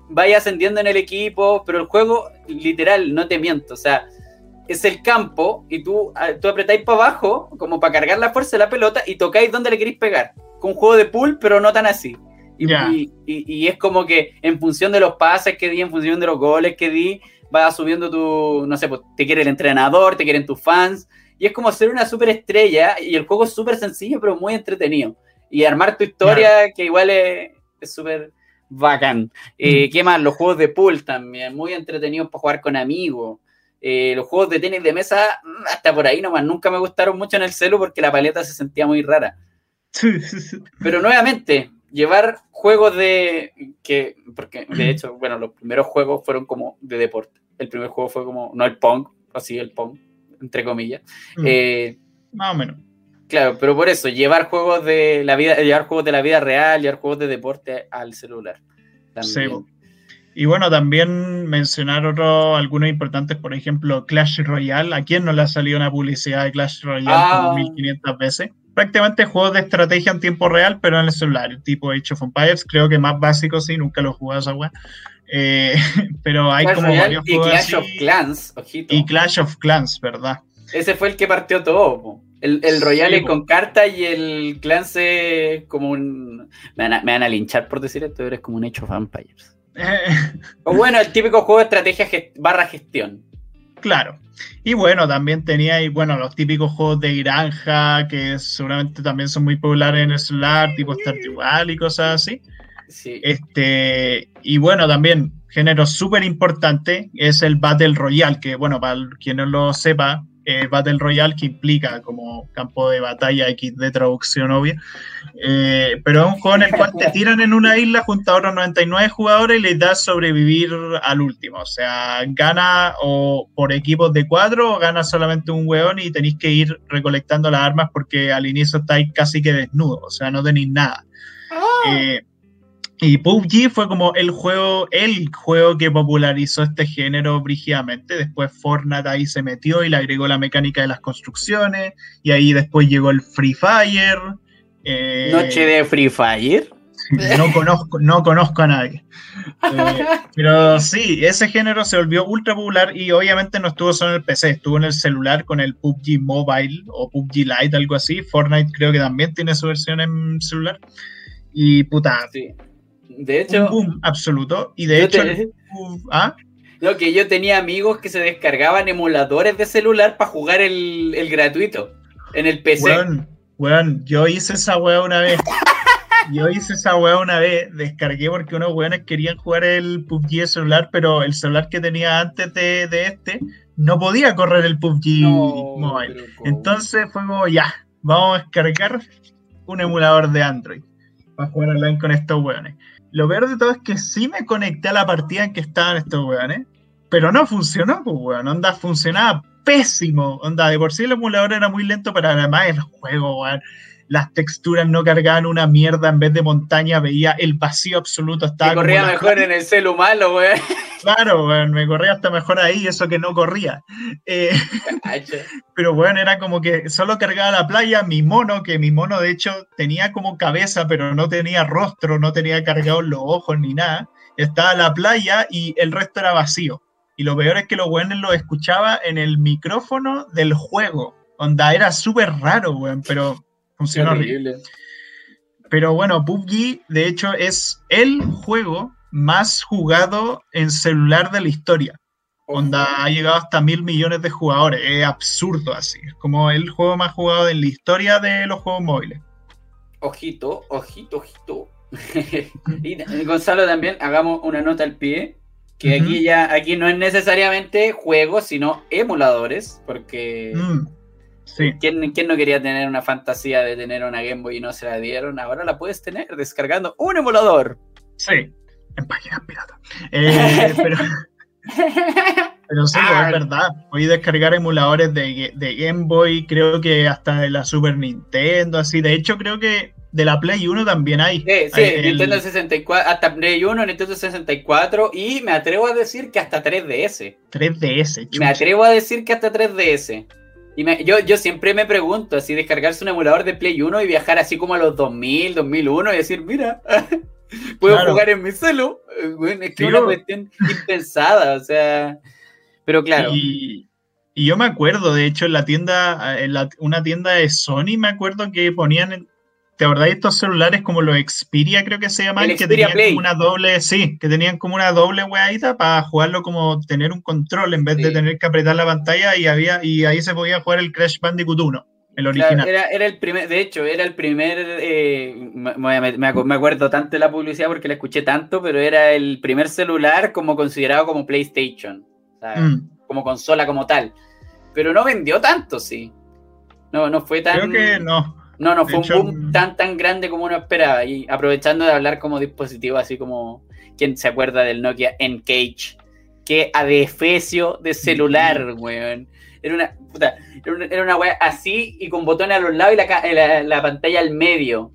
vaya ascendiendo en el equipo, pero el juego, literal, no te miento, o sea, es el campo y tú, ah, tú apretáis para abajo, como para cargar la fuerza de la pelota, y tocáis donde le queréis pegar. Con un juego de pool, pero no tan así. Y, Ya. y- y- y es como que en función de los pases que di, en función de los goles que di, vas subiendo tu, no sé, pues, te quiere el entrenador, te quieren tus fans, y es como ser una superestrella, y el juego es súper sencillo, pero muy entretenido. Y armar tu historia, que igual es súper bacán. Eh, ¿Qué más? Los juegos de pool también, muy entretenidos para jugar con amigos. Eh, los juegos de tenis de mesa, mm, hasta por ahí nomás, nunca me gustaron mucho en el celu porque la paleta se sentía muy rara. Pero nuevamente, llevar juegos de. que Porque de hecho, bueno, los primeros juegos fueron como de deporte. El primer juego fue como, no el Pong, así el Pong, entre comillas. Mm, Eh, Más o menos. claro, pero por eso, llevar juegos de la vida, llevar juegos de la vida real, llevar juegos de deporte al celular. También. Y bueno, también mencionar otros, algunos importantes, por ejemplo, Clash Royale. ¿A quién no le ha salido una publicidad de Clash Royale Ah. como 1500 veces? Prácticamente juegos de estrategia en tiempo real, pero en el celular, tipo Age of Empires. Creo que más básico, sí, nunca lo he jugado esa weá. Eh, pero hay Clash como Royale varios y juegos Clash así. of Clans, ojito. Y Clash of Clans, ¿verdad? Ese fue el que partió todo. po. El, el Royale Sí, con carta y el Clans es como un. Me van, a, me van a linchar por decir esto, pero es como un hecho Vampires. O bueno, el típico juego de estrategia gest- barra gestión. Claro. Y bueno, también tenía ahí, bueno, los típicos juegos de granja, que seguramente también son muy populares en el celular, tipo Stardew Valley y cosas así. Sí. Este, y bueno, también, género súper importante es el Battle Royale, que bueno, para quien no lo sepa, eh, Battle Royale que implica como campo de batalla X de traducción obvia. Eh, pero es un juego en el cual te tiran en una isla junto a otros 99 jugadores y les das sobrevivir al último. O sea, gana o por equipos de cuatro o gana solamente un weón y tenéis que ir recolectando las armas porque al inicio estáis casi que desnudos, o sea, no tenéis nada. Eh, y PUBG fue como el juego, el juego que popularizó este género brígidamente. Después Fortnite ahí se metió y le agregó la mecánica de las construcciones. Y ahí después llegó el Free Fire. Eh, Noche de Free Fire. No conozco, no conozco a nadie. Eh, pero sí, ese género se volvió ultra popular y obviamente no estuvo solo en el PC, estuvo en el celular con el PUBG Mobile o PUBG Lite, algo así. Fortnite creo que también tiene su versión en celular. Y puta, sí. De hecho. Un absoluto. Y de hecho. ¿ah? Lo que yo tenía amigos que se descargaban emuladores de celular para jugar el, gratuito en el PC. Weón, yo hice esa weá una vez. Yo hice esa weá una vez, descargué porque unos weones querían jugar el PUBG de celular, pero el celular que tenía antes de, este no podía correr el PUBG Mobile. Entonces fue como, ya, vamos a descargar un emulador de Android para jugar online con estos weones. Lo peor de todo es que sí me conecté a la partida en que estaban estos weones, pero no funcionó, pues weón. Onda, funcionaba pésimo. Onda, de por sí el emulador era muy lento, pero además el juego, weón. Las texturas no cargaban una mierda en vez de montaña, veía el vacío absoluto. Estaba corría mejor en el celu malo, weón. Claro, weón, me corría hasta mejor ahí, eso que no corría. Eh, pero bueno, era como que solo cargaba la playa, mi mono, que mi mono de hecho tenía como cabeza, pero no tenía rostro, no tenía cargados los ojos ni nada. Estaba la playa y el resto era vacío. Y lo peor es que los weones lo escuchaba en el micrófono del juego. Onda, era súper raro, weón, pero funcionó horrible. Pero bueno, PUBG, de hecho, es el juego más jugado en celular de la historia. Onda, ha llegado hasta mil millones de jugadores. Es absurdo así. Es como el juego más jugado en la historia de los juegos móviles. Ojito, ojito, ojito. y Gonzalo también, hagamos una nota al pie. Que aquí ya, aquí no es necesariamente juegos, sino emuladores. Porque mm, ¿quién, ¿quién, no quería tener una fantasía de tener una Game Boy y no se la dieron? Ahora la puedes tener descargando un emulador. Sí, en páginas piratas. Eh, pero, pero sí, pues, es verdad. Voy a descargar emuladores de, de, Game Boy, creo que hasta de la Super Nintendo, así. De hecho, creo que de la Play 1 también hay. Sí, sí, Nintendo 64, hasta Play 1, Nintendo 64 y me atrevo a decir que hasta 3DS. 3DS, Me atrevo a decir que hasta 3DS. Y yo, yo siempre me pregunto, así descargarse un emulador de Play 1 y viajar así como a los 2000, 2001 y decir, mira, Puedo jugar en mi celu. es que es una cuestión impensada, o sea. Pero claro. Y, yo me acuerdo, de hecho, en la tienda, en una tienda de Sony, me acuerdo que ponían. ¿Te acordás de estos celulares como los Xperia, creo que se llaman? que tenían como una doble, sí, que tenían como una doble weadita para jugarlo como tener un control en vez de tener que apretar la pantalla y había y ahí se podía jugar el Crash Bandicoot 1 el original. era, era, el primer, de hecho, era el primer, eh, me, acuerdo tanto de la publicidad porque la escuché tanto, pero era el primer celular como considerado como PlayStation, mm. como consola como tal. Pero no vendió tanto, sí. No, no fue tan... Creo que no. No, no fue un boom tan, tan grande como uno esperaba. Y aprovechando de hablar como dispositivo, así como, ¿quién se acuerda del Nokia N-Cage? Que adefesio de celular, weón. Era una, puta, era una, wea así y con botones a los lados y la, la, pantalla al medio.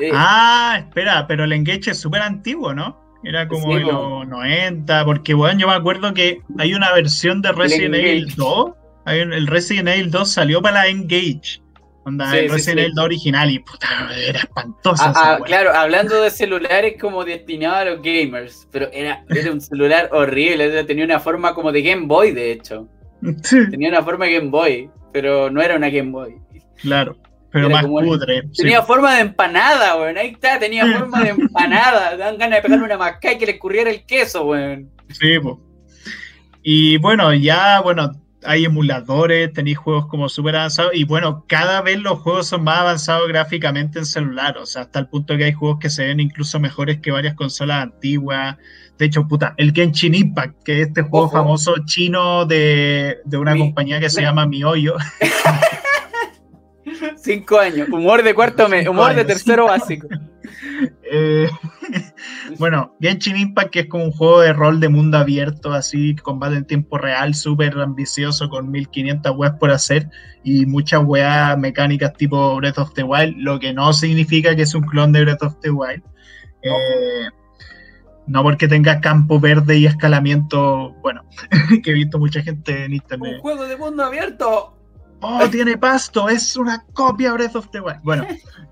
Eh, ah, espera, pero el Engage es súper antiguo, ¿no? Era como de los 90, porque bueno, yo me acuerdo que hay una versión de Resident Evil 2. el Resident Evil 2 salió para la Engage. Onda, el Resident Evil 2 original y puta, era espantoso. Ah, ah, claro, hablando de celulares como destinado a los gamers, pero era, era un celular horrible, tenía una forma como de Game Boy, de hecho. Tenía una forma de Game Boy, pero no era una Game Boy. Claro, pero más cutre. Tenía forma de empanada, weón. Ahí está, tenía forma de empanada. Dan ganas de pegarle una masca y que le escurriera el queso, weón. Sí, pues. Y bueno, ya, bueno, hay emuladores, tenéis juegos como súper avanzados y bueno, cada vez los juegos son más avanzados gráficamente en celular, o sea, hasta el punto que hay juegos que se ven incluso mejores que varias consolas antiguas. De hecho, puta, el Genshin Impact, que es este juego famoso chino de, una compañía que se llama MiHoYo. Cinco años, humor de cuarto humor de tercero básico. Eh, bueno, Genshin Impact, que es como un juego de rol de mundo abierto, así, combate en tiempo real, súper ambicioso, con 1500 weas por hacer y muchas weas mecánicas tipo Breath of the Wild, lo que no significa que es un clon de Breath of the Wild. Eh, no porque tenga campo verde y escalamiento, bueno, que he visto mucha gente en internet. Un juego de mundo abierto oh, tiene pasto, es una copia Breath of the Wild. Bueno,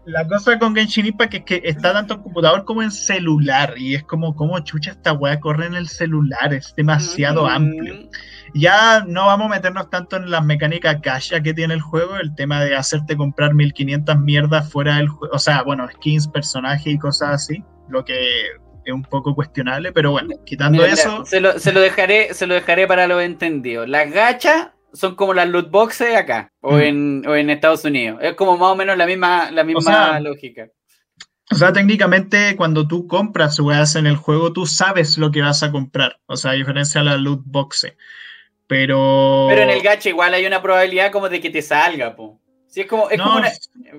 la cosa con Genshin Impact es que está tanto en computador como en celular, y es como, como chucha esta weá corre en el celular, es demasiado amplio. Ya no vamos a meternos tanto en las mecánicas gacha que tiene el juego, el tema de hacerte comprar 1500 mierdas fuera del juego, o sea, bueno, skins, personajes y cosas así, lo que es un poco cuestionable, pero bueno, quitando eso... se, lo, se, lo, dejaré, se lo dejaré para los entendidos. Las gachas son como las loot boxes acá o, mm. en, o en Estados Unidos. Es como más o menos la misma, la misma lógica. O sea, técnicamente cuando tú compras weas en el juego, tú sabes lo que vas a comprar. O sea, a diferencia de la loot box. Pero. Pero en el gacha igual hay una probabilidad como de que te salga, po. Sí, es como, es no, como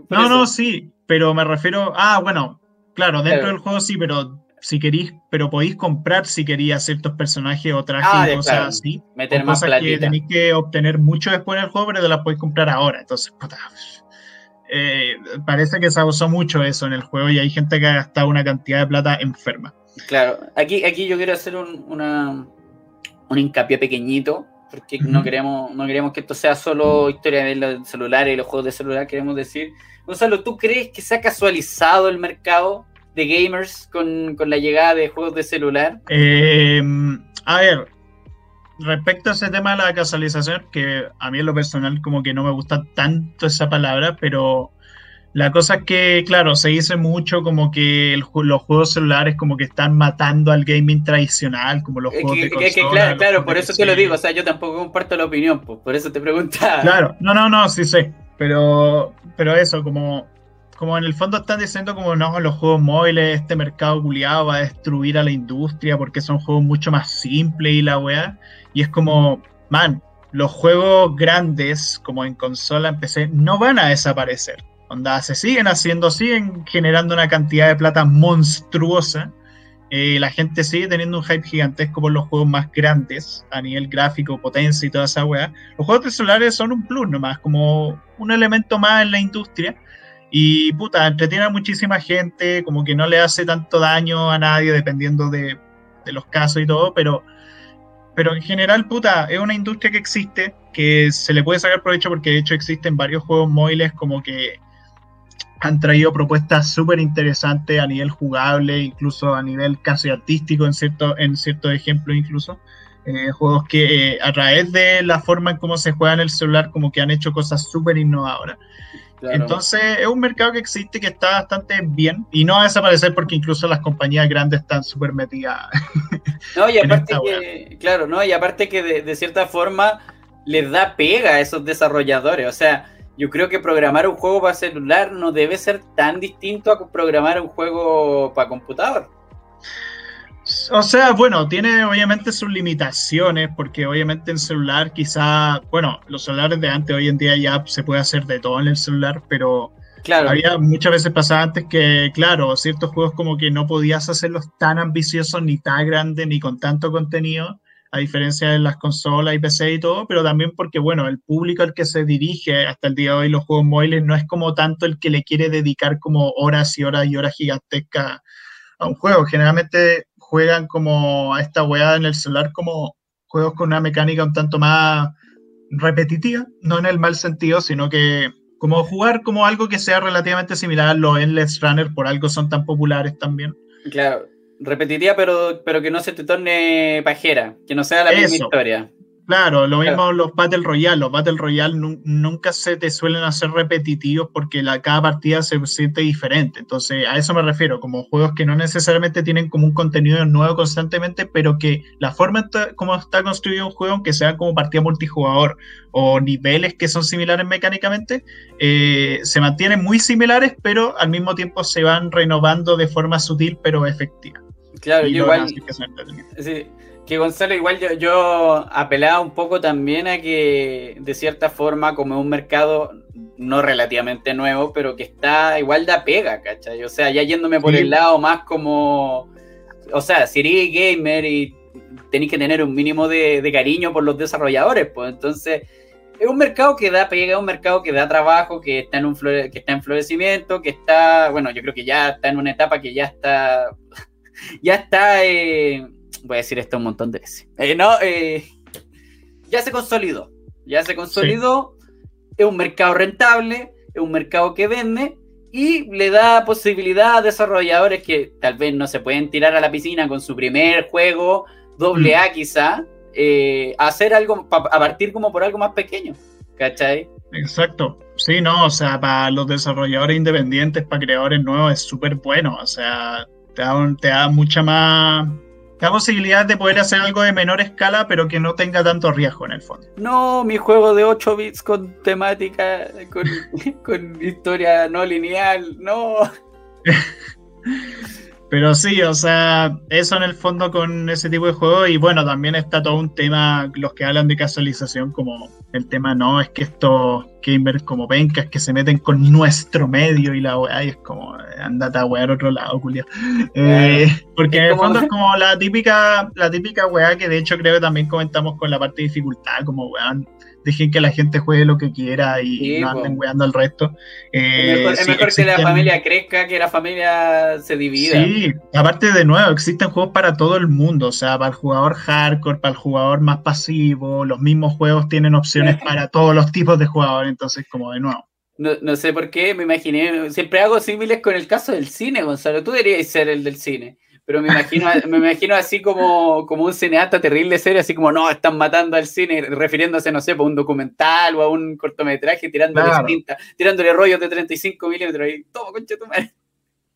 no, no, sí. Pero me refiero. Ah, bueno. Claro, dentro del juego sí, pero si queréis, pero podéis comprar si querías ciertos personajes o trajes ah, y cosas así. Meter más cosas que tenéis que obtener mucho después en el juego, pero te las podéis comprar ahora. Entonces, puta, eh, parece que se abusó mucho eso en el juego y hay gente que ha gastado una cantidad de plata enferma. Claro, aquí, aquí yo quiero hacer un, una, un hincapié pequeñito, porque no, queremos, no queremos que esto sea solo historia de los celulares y los juegos de celular, queremos decir. Gonzalo, ¿tú crees que se ha casualizado el mercado? De gamers con, la llegada de juegos de celular? Eh, a ver, respecto a ese tema de la casualización, que a mí en lo personal como que no me gusta tanto esa palabra, pero la cosa es que, claro, se dice mucho como que los juegos celulares como que están matando al gaming tradicional, como los juegos de consola, Claro, por eso te lo digo, o sea, yo tampoco comparto la opinión, pues, por eso te preguntaba. Claro, no, no, no, sí sé, pero, pero eso, como como en el fondo están diciendo como no, los juegos móviles, este mercado culiado va a destruir a la industria porque son juegos mucho más simples y la weá. Y es como, man, los juegos grandes, como en consola, en PC, no van a desaparecer. Onda, se siguen haciendo, siguen generando una cantidad de plata monstruosa. Eh, la gente sigue teniendo un hype gigantesco por los juegos más grandes a nivel gráfico, potencia y toda esa weá. Los juegos de celulares son un plus nomás, como un elemento más en la industria y puta, entretiene a muchísima gente, como que no le hace tanto daño a nadie dependiendo de, los casos y todo, pero, pero en general, puta, es una industria que existe, que se le puede sacar provecho porque de hecho existen varios juegos móviles como que han traído propuestas súper interesantes a nivel jugable, incluso a nivel casi artístico en cierto, en ciertos ejemplos incluso. Eh, juegos que eh, a través de la forma en cómo se juega en el celular como que han hecho cosas súper innovadoras. Entonces es un mercado que existe que está bastante bien y no va a desaparecer porque incluso las compañías grandes están súper metidas. No, y aparte que, claro, no, y aparte que de, cierta forma les da pega a esos desarrolladores. O sea, yo creo que programar un juego para celular no debe ser tan distinto a programar un juego para computador. O sea, bueno, tiene obviamente sus limitaciones, porque obviamente en celular quizá, bueno, los celulares de antes, hoy en día ya se puede hacer de todo en el celular, pero claro. había muchas veces pasaba antes que, claro, ciertos juegos como que no podías hacerlos tan ambiciosos, ni tan grandes, ni con tanto contenido, a diferencia de las consolas y PC y todo, pero también porque, bueno, el público al que se dirige hasta el día de hoy los juegos móviles no es como tanto el que le quiere dedicar como horas y horas y horas gigantescas a un juego. Generalmente juegan como a esta weá en el celular como juegos con una mecánica un tanto más repetitiva, no en el mal sentido, sino que como jugar como algo que sea relativamente similar a los Endless Runner, por algo son tan populares también. Claro, repetitiva, pero, pero que no se te torne pajera, que no sea la misma historia. Claro, lo mismo los Battle Royale. Los Battle Royale nunca se te suelen hacer repetitivos porque la, cada partida se siente diferente. Entonces, a eso me refiero, como juegos que no necesariamente tienen como un contenido nuevo constantemente, pero que la forma como está construido un juego, aunque sea como partida multijugador o niveles que son similares mecánicamente, eh, se mantienen muy similares, pero al mismo tiempo se van renovando de forma sutil pero efectiva. Claro, igual. Sí que Gonzalo, igual yo, yo apelaba un poco también a que de cierta forma como es un mercado no relativamente nuevo, pero que está igual da pega, ¿cachai? O sea, ya yéndome por el lado más como, o sea, si eres gamer y tenéis que tener un mínimo de, cariño por los desarrolladores, pues entonces es un mercado que da pega, es un mercado que da trabajo, que está en un que está en florecimiento, que está, bueno, yo creo que ya está en una etapa que ya está, ya está... Eh, voy a decir esto un montón de veces. Eh, no, eh, ya se consolidó. Ya se consolidó. Es un mercado rentable, es un mercado que vende y le da posibilidad a desarrolladores que tal vez no se pueden tirar a la piscina con su primer juego, doble A mm. quizá, eh, hacer algo, a partir como por algo más pequeño. ¿Cachai? Exacto. Sí, no, o sea, para los desarrolladores independientes, para creadores nuevos, es súper bueno. O sea, te te da mucha más la posibilidad de poder hacer algo de menor escala, pero que no tenga tanto riesgo en el fondo. No, mi juego de 8 bits con temática, con, con historia no lineal, no. Pero sí, o sea, eso en el fondo con ese tipo de juegos. Y bueno, también está todo un tema, los que hablan de casualización, como el tema, no, es que estos gamers como pencas que se meten con nuestro medio y la weá, y es como, andate a wear otro lado, Julio. Eh, porque en el fondo es como la típica, la típica weá que de hecho creo que también comentamos con la parte de dificultad, como weón dejen que la gente juegue lo que quiera y no anden weando al resto. Eh, es mejor, que la familia crezca, que la familia se divida. Sí, aparte de nuevo, existen juegos para todo el mundo, o sea, para el jugador hardcore, para el jugador más pasivo, los mismos juegos tienen opciones para todos los tipos de jugadores, entonces como de nuevo. No, no sé por qué, me imaginé, siempre hago símiles con el caso del cine, Gonzalo, tú deberías ser el del cine pero me imagino, me imagino así como, como un cineasta terrible serio, así como, no, están matando al cine, refiriéndose, no sé, a un documental o a un cortometraje, tirándole cinta, tirándole rollos de 35 milímetros y todo, concha tu madre.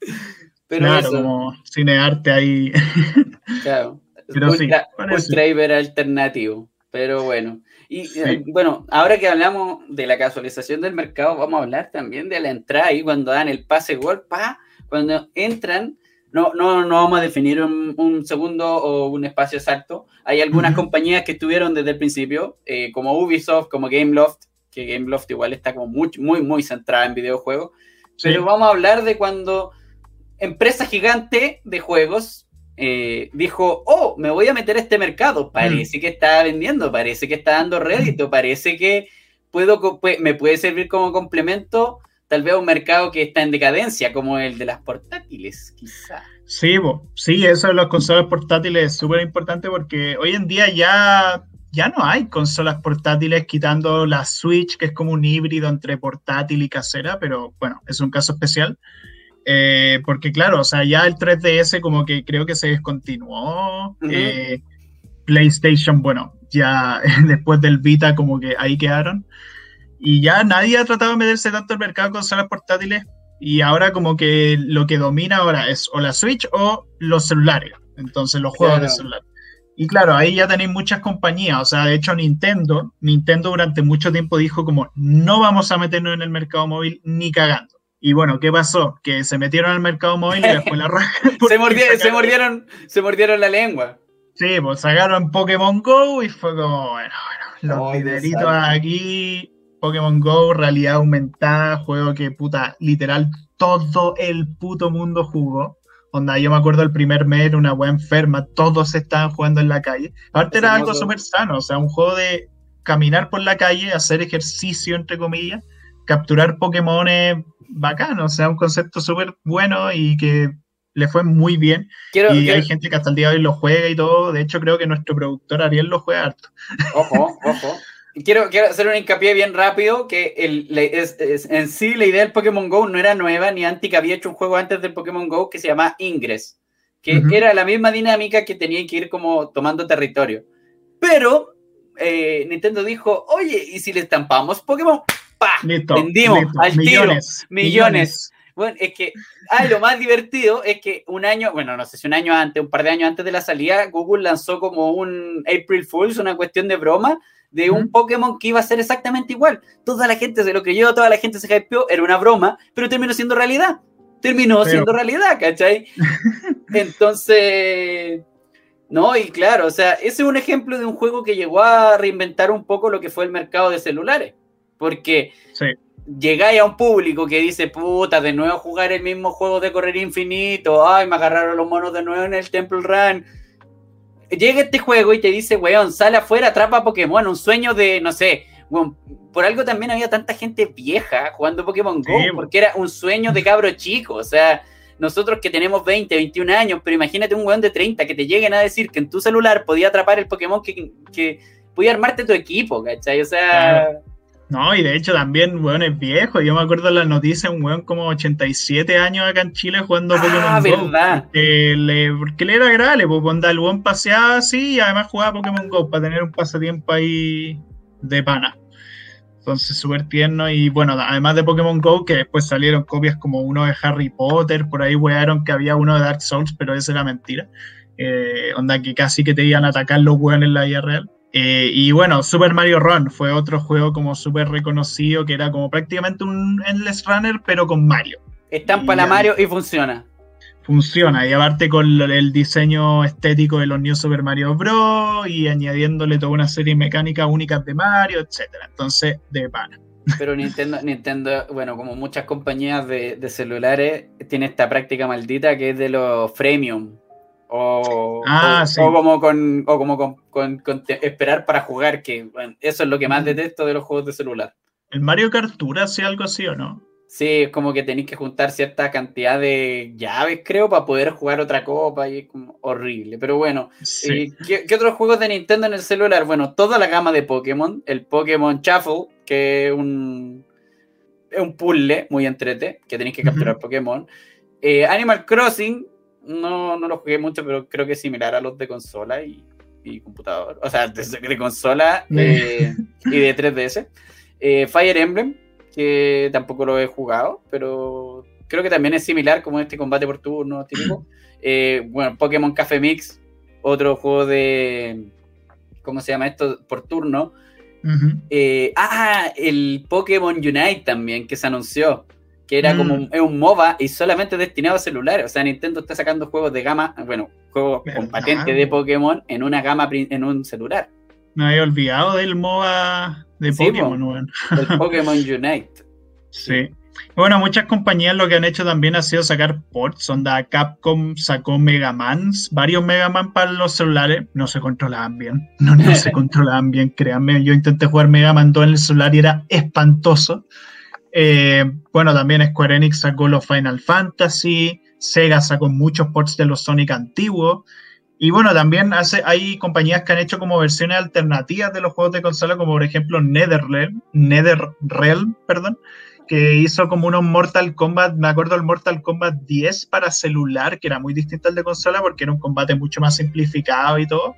Pero claro, como cinearte ahí. Claro, pero ultra, alternativo, pero bueno. Y eh, bueno, ahora que hablamos de la casualización del mercado, vamos a hablar también de la entrada y cuando dan el pase gol, pa, cuando entran no, no, no vamos a definir un, segundo o un espacio exacto. Hay algunas compañías que estuvieron desde el principio, eh, como Ubisoft, como Gameloft, que Gameloft igual está como muy, muy, muy centrada en videojuegos. Pero vamos a hablar de cuando empresa gigante de juegos eh, dijo, oh, me voy a meter a este mercado. Parece que está vendiendo, parece que está dando rédito, parece que puedo, me puede servir como complemento tal vez un mercado que está en decadencia, como el de las portátiles, quizá. Sí, sí, eso de las consolas portátiles es súper importante porque hoy en día ya, ya no hay consolas portátiles quitando la Switch, que es como un híbrido entre portátil y casera, pero bueno, es un caso especial. Eh, porque claro, o sea, ya el 3DS como que creo que se descontinuó. Eh, PlayStation, bueno, ya después del Vita como que ahí quedaron. Y ya nadie ha tratado de meterse tanto el mercado de consolas portátiles. Y ahora como que lo que domina ahora es o la Switch o los celulares. Entonces los juegos de celular. Y claro, ahí ya tenéis muchas compañías. O sea, de hecho Nintendo, Nintendo durante mucho tiempo dijo como no vamos a meternos en el mercado móvil ni cagando. Y bueno, ¿qué pasó? Que se metieron al mercado móvil y después la raja. se, mordieron, se, mordieron, la lengua. Sí, pues sacaron Pokémon Go y fue como, bueno, bueno, los lideritos aquí Pokémon Go, realidad aumentada, juego que puta, literal todo el puto mundo jugó. Onda, yo me acuerdo el primer mes una wea enferma, todos estaban jugando en la calle. Aparte era algo súper sano, o sea, un juego de caminar por la calle, hacer ejercicio, entre comillas, capturar Pokémon bacano, o sea, un concepto súper bueno y que le fue muy bien. y hay gente que hasta el día de hoy lo juega y todo. De hecho, creo que nuestro productor Ariel lo juega harto. Ojo, ojo. Quiero, quiero hacer un hincapié bien rápido, que el, en sí la idea del Pokémon GO no era nueva, ni Antic había hecho un juego antes del Pokémon GO que se llama Ingress, que era la misma dinámica que tenía que ir como tomando territorio. Pero eh, Nintendo dijo, oye, ¿y si le estampamos Pokémon? ¡Pah! Listo, Vendimos listo. al tiro. millones, Millones. Bueno, es que, ah, lo más divertido es que un año, bueno, no sé si un año antes, un par de años antes de la salida, Google lanzó como un April Fools, una cuestión de broma, de un. Pokémon que iba a ser exactamente igual. Toda la gente se lo creyó, toda la gente se hypeó, era una broma, pero terminó siendo realidad. Terminó Pero- siendo realidad, ¿cachai? Entonces, no, y claro, o sea, ese es un ejemplo de un juego que llegó a reinventar un poco lo que fue el mercado de celulares. Porque Sí. llegáis a un público que dice, puta, de nuevo jugar el mismo juego de correr infinito, ay, me agarraron los monos de nuevo en el Temple Run. Llega este juego y te dice, weón, sale afuera, atrapa Pokémon, un sueño de, no sé, weón, por algo también había tanta gente vieja jugando Pokémon Go, Sí, porque era un sueño de cabro chico, o sea, nosotros que tenemos 20, 21 años, pero imagínate un weón de 30 que te lleguen a decir que en tu celular podía atrapar el Pokémon que, que podía armarte tu equipo, ¿cachai? O sea, No, y de hecho también, weón, es viejo. Yo me acuerdo en las noticias, un weón como 87 años acá en Chile jugando ah, Pokémon Go. verdad. Que le, porque le era agradable, pues onda, el buen paseaba así y además jugaba Pokémon Go para tener un pasatiempo ahí de pana. Entonces, súper tierno. Y bueno, además de Pokémon Go, que después salieron copias como uno de Harry Potter, por ahí wearon que había uno de Dark Souls, pero eso era mentira. Eh, onda que casi que te iban a atacar los weones en la vida real. Eh, y bueno, Super Mario Run fue otro juego como súper reconocido, que era como prácticamente un Endless Runner, pero con Mario Estampa la. Mario y funciona. funciona. Y aparte con el diseño estético de los New Super Mario Bros. y añadiéndole toda una serie de mecánicas únicas de Mario, etcétera. Entonces, de pana. Pero Nintendo, Nintendo, bueno, como muchas compañías de, de celulares, tiene esta práctica maldita que es de los freemium. O, Ah, o, sí. o como con, o como con, con- con te- esperar para jugar, que bueno, eso es lo que más detesto de los juegos de celular. ¿El Mario Kart Tour hace algo así o no? Sí, es como que tenéis que juntar cierta cantidad de llaves, creo, para poder jugar otra copa y es como horrible. Pero bueno, Sí. Eh, ¿qué, qué otros juegos de Nintendo en el celular? Bueno, toda la gama de Pokémon. El Pokémon Shuffle, que es un, es un puzzle muy entrete, que tenéis que capturar. Pokémon. Eh, Animal Crossing, no, no lo jugué mucho, pero creo que es similar a los de consola y, y computador. O sea, de, de consola eh, y de 3DS. Eh, Fire Emblem, que tampoco lo he jugado, pero creo que también es similar como este combate por turno típico. Eh, bueno, Pokémon Café Mix, otro juego de. ¿Cómo se llama esto? Por turno. Ah, el Pokémon Unite también, que se anunció. Que era Mm. como un, es un MOBA y solamente destinado a celulares. O sea, Nintendo está sacando juegos de gama, bueno, juegos con ¿Verdad? patente de Pokémon en una gama en un celular. Me había olvidado del MOBA de Sí, Pokémon, po. weón. El Pokémon Unite. Sí. Bueno, muchas compañías lo que han hecho también ha sido sacar ports. Onda, Capcom sacó Mega Mans, varios Mega Man para los celulares. No se controlaban bien. No, no se controlaban bien, créanme. Yo intenté jugar Mega Man 2 en el celular y era espantoso. Eh, bueno, también Square Enix sacó los Final Fantasy. Sega sacó muchos ports de los Sonic antiguos. Y bueno, también hace, hay compañías que han hecho como versiones alternativas de los juegos de consola, como por ejemplo NetherRealm, NetherRealm, perdón, que hizo como unos Mortal Kombat, me acuerdo el Mortal Kombat 10 para celular, que era muy distinto al de consola porque era un combate mucho más simplificado y todo,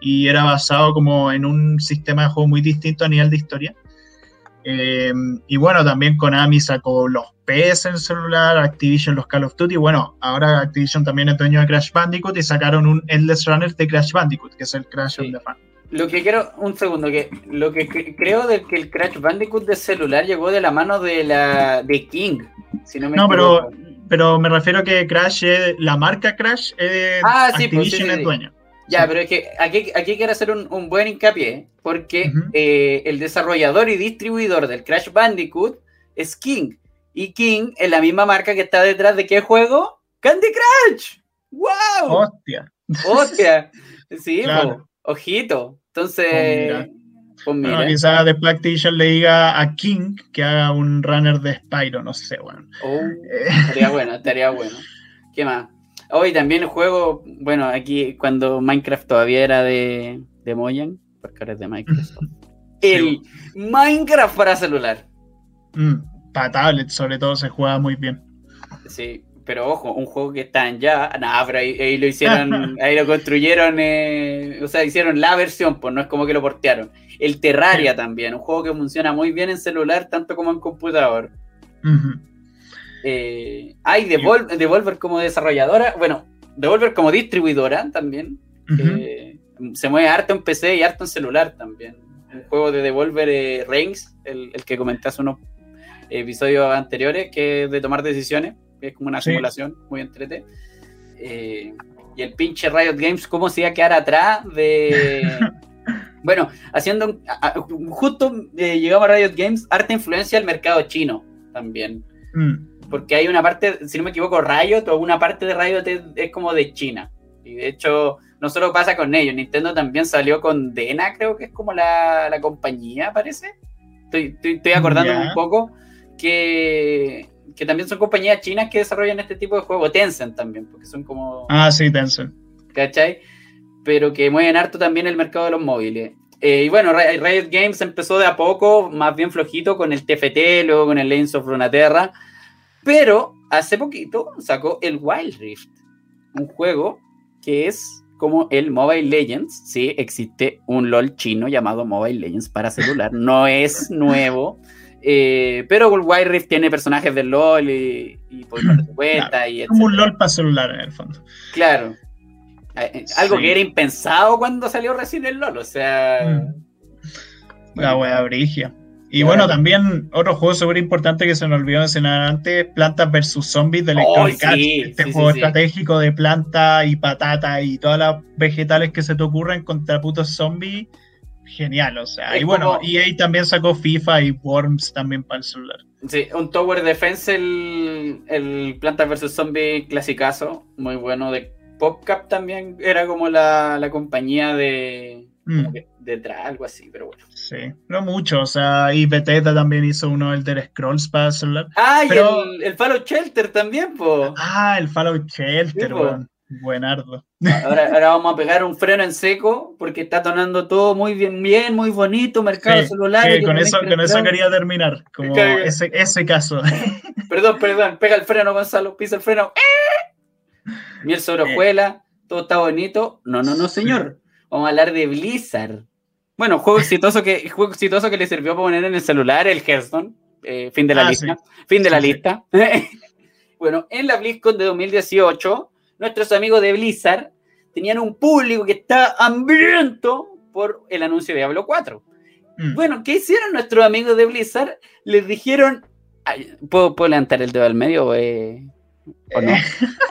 y era basado como en un sistema de juego muy distinto a nivel de historia. Eh, y bueno, también Konami sacó los PS en celular, Activision los Call of Duty. Bueno, ahora Activision también es dueño de Crash Bandicoot y sacaron un Endless Runner de Crash Bandicoot, que es el Crash Sí. of the Fan. Lo que quiero, un segundo, que lo que cre- creo de que el Crash Bandicoot de celular llegó de la mano de la de King, si no me No, pero, equivoco. pero me refiero que Crash, es- la marca Crash, es Ah, sí, pues, Activision sí, es dueño. Ya, pero es que aquí, aquí quiero hacer un, un buen hincapié, porque eh, el desarrollador y distribuidor del Crash Bandicoot es King. Y King es la misma marca que está detrás de qué juego? Candy Crush. ¡Wow! Hostia. ¡Hostia! Sí, Claro. po, ojito. Entonces, pues mira. Bueno, quizás después Activision le diga a King que haga un runner de Spyro, no sé, bueno. Oh, Eh, estaría bueno, estaría bueno. ¿Qué más? Hoy también el juego, bueno, aquí cuando Minecraft todavía era de, de Mojang, porque ahora es de Microsoft. El Minecraft para celular. mm, para tablet, sobre todo, se juega muy bien. Sí, pero ojo, un juego que está en ya, nada, pero ahí, lo hicieron, ahí lo construyeron, eh, o sea, hicieron la versión, pues no es como que lo portearon. El Terraria también, un juego que funciona muy bien en celular, tanto como en computador. Eh, hay Devolver, como desarrolladora, bueno, Devolver como distribuidora también. se mueve harto en PC y harto en celular también. El juego de Devolver eh, Rings, el, que comenté hace unos episodios anteriores, que es de tomar decisiones es como una simulación muy entrete. Eh, y el pinche Riot Games, ¿cómo se iba a quedar atrás de. bueno, haciendo. justo eh, llegamos a Riot Games, arte influencia del mercado chino también. Mm. Porque hay una parte, si no me equivoco, Riot o una parte de Riot es, como de China. Y de hecho, no solo pasa con ellos, Nintendo también salió con Dena, creo que es como la, compañía, parece. Estoy, estoy, acordándome un poco que que también son compañías chinas que desarrollan este tipo de juegos, Tencent también, porque son como... Ah, sí, Tencent. ¿Cachai? Pero que mueven harto también el mercado de los móviles. Eh, y bueno, Riot Games empezó de a poco, más bien flojito, con el TFT, luego con el Legends of Runeterra, pero hace poquito sacó el Wild Rift, un juego que es como el Mobile Legends. Sí, existe un LOL chino llamado Mobile Legends para celular, no es nuevo. Eh, pero Wild Rift tiene personajes del LOL y, y por cuenta y Como un LOL para celular en el fondo. Claro. Eh, eh, algo que era impensado cuando salió recién el LOL, o sea. Mm. La wea brigia. Y bueno, también otro juego súper importante que se nos olvidó mencionar antes, Plantas vs Zombies de Electronic Arts. este juego estratégico de planta y patata y todas las vegetales que se te ocurren contra putos zombies genial, o sea, y bueno, y EA también sacó FIFA y Worms también para el celular. Sí, un Tower Defense, el, el Planta vs. Zombie clasicazo, muy bueno, de PopCap también era como la, la compañía de... Mm. Detrás, algo así, pero bueno. Sí, no mucho, o sea, y Bethesda también hizo uno, el de Scrolls para el celular. Ah, y el, el Fallout Shelter también, po. Ah, el Fallout Shelter, bueno. Buenardo. Ahora, ahora, vamos a pegar un freno en seco porque está tonando todo muy bien, bien, muy bonito, mercado celular. con, eso, con eso quería terminar, como ese, ese caso. Perdón, perdón, pega el freno, Gonzalo, pisa el freno. ¡Eh! Miel sobre hojuela, todo está bonito. No, no, no, señor. Vamos a hablar de Blizzard. Bueno, juego exitoso que, juego exitoso que le sirvió para poner en el celular, el Hearthstone. Eh, fin de la ah, lista. Fin de la lista. bueno, en la BlizzCon de 2018 nuestros amigos de Blizzard tenían un público que está hambriento por el anuncio de Diablo 4. Mm. Bueno, ¿qué hicieron nuestros amigos de Blizzard? Les dijeron, ¿puedo, levantar el dedo al medio o, eh,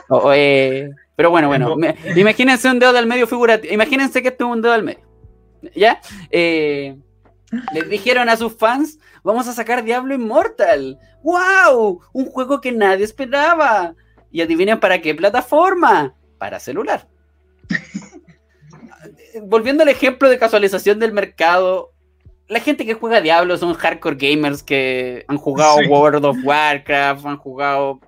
no? Eh, pero bueno, bueno, imagínense un dedo al medio figurativo, imagínense que esto es un dedo al medio. ¿Ya? Eh, les dijeron a sus fans, vamos a sacar Diablo Immortal. ¡Wow! Un juego que nadie esperaba. Y adivinen para qué plataforma. Para celular. Volviendo al ejemplo de casualización del mercado, la gente que juega Diablo son hardcore gamers que han jugado World of Warcraft, han jugado...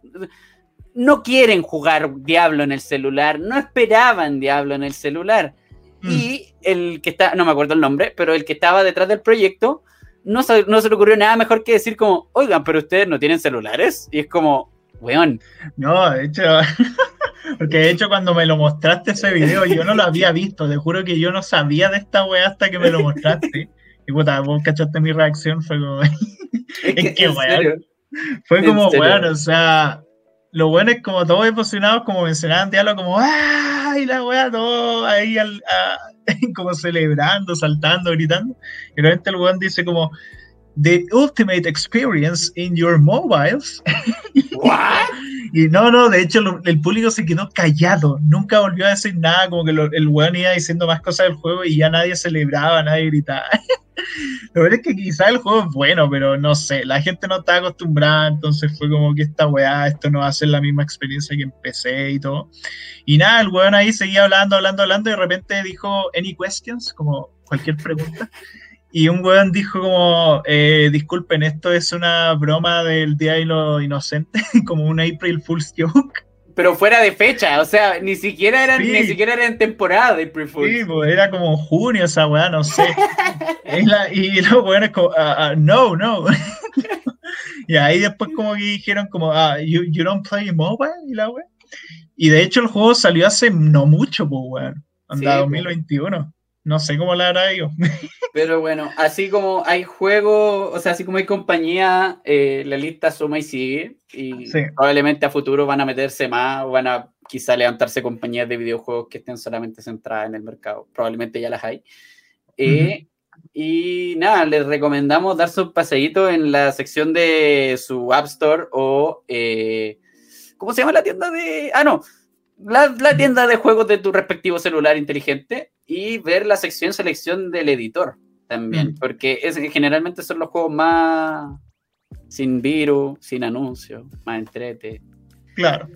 No quieren jugar Diablo en el celular, no esperaban Diablo en el celular. Mm. Y el que está, no me acuerdo el nombre, pero el que estaba detrás del proyecto, no no se le ocurrió nada mejor que decir como, oigan, pero ustedes no tienen celulares. Y es como, weón. No, de hecho, porque de hecho cuando me lo mostraste ese video yo no lo había visto, te juro que yo no sabía de esta weá hasta que me lo mostraste. Y puta, vos cachaste mi reacción, fue como, ¿en qué weón? Fue como, weón, o sea, lo bueno es como todos emocionados, como mencionaban diálogo, como ¡ay! La weá, todo ahí como celebrando, saltando, gritando. Y realmente el weón dice como, the ultimate experience in your mobiles. What? Y no, no, de hecho el público se quedó callado, nunca volvió a decir nada, como que el weón iba diciendo más cosas del juego y ya nadie celebraba, nadie gritaba. Lo verdad es que quizás el juego es bueno, pero no sé, la gente no está acostumbrada, entonces fue como que esta weá, esto no va a ser la misma experiencia que empecé y todo. Y nada, el weón ahí seguía hablando, hablando, hablando y de repente dijo, ¿any questions? Como cualquier pregunta. Y un weón dijo como, eh, disculpen, esto es una broma del Día de los Inocentes, como un April Fool's joke. Pero fuera de fecha, o sea, ni siquiera era, ni siquiera era en temporada de April Fool's. Sí, pues era como junio esa weá, no sé. y los weones como, uh, uh, no, no. Y ahí después como que dijeron como, ah, you, you don't play mobile y la wea. Y de hecho el juego salió hace no mucho, pues, weón. Anda, Sí, 2021. No sé cómo la hará yo. Pero bueno, así como hay juegos, o sea, así como hay compañía, eh, la lista suma y sigue. Y Sí. probablemente a futuro van a meterse más o van a quizá levantarse compañías de videojuegos que estén solamente centradas en el mercado. Probablemente ya las hay. Eh, Y nada, les recomendamos darse un paseíto en la sección de su App Store o. eh, ¿Cómo se llama la tienda de.? Ah, no. La, la tienda de juegos de tu respectivo celular inteligente y ver la sección selección del editor también, Mm. porque es, generalmente son los juegos más sin virus, sin anuncios, más entrete. Claro.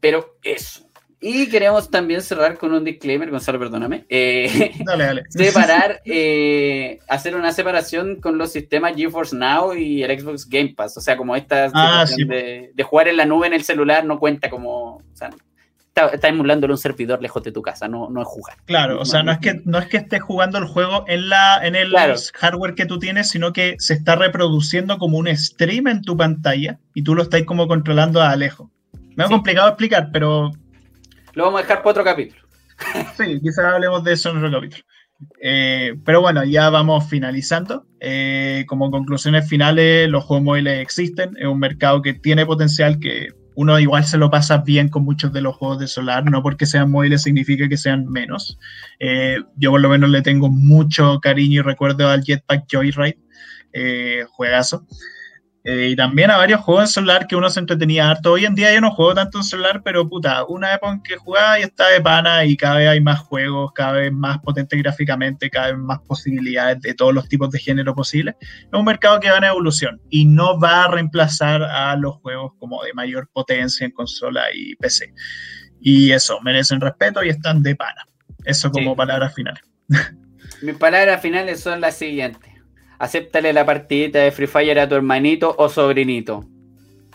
Pero eso. Y queremos también cerrar con un disclaimer, Gonzalo, perdóname. Eh, Dale, dale. separar, eh, hacer una separación con los sistemas GeForce Now y el Xbox Game Pass. O sea, como esta Ah, situación sí. de, de jugar en la nube en el celular no cuenta como. O sea, está, está emulándolo un servidor lejos de tu casa, no, no es jugar. Claro, o sea, no es que no es que estés jugando el juego en la en el Claro. hardware que tú tienes, sino que se está reproduciendo como un stream en tu pantalla y tú lo estás como controlando a lejos. Me ha Sí. complicado explicar, pero Lo vamos a dejar para otro capítulo. sí, quizás hablemos de eso en otro capítulo. Eh, pero bueno, ya vamos finalizando. Eh, como conclusiones finales, los juegos móviles existen, es un mercado que tiene potencial, que uno igual se lo pasa bien con muchos de los juegos de Solar, no porque sean móviles significa que sean menos. Eh, yo por lo menos le tengo mucho cariño y recuerdo al Jetpack Joyride, eh, juegazo. Eh, y también a varios juegos en celular que uno se entretenía harto. Hoy en día yo no juego tanto en celular, pero puta, una época en que jugaba y está de pana y cada vez hay más juegos, cada vez más potente gráficamente, cada vez más posibilidades de todos los tipos de género posibles. Es un mercado que va en evolución y no va a reemplazar a los juegos como de mayor potencia en consola y PC. Y eso, merecen respeto y están de pana. Eso como Sí. palabras finales. Mis palabras finales son las siguientes. Acéptale la partidita de Free Fire a tu hermanito o sobrinito.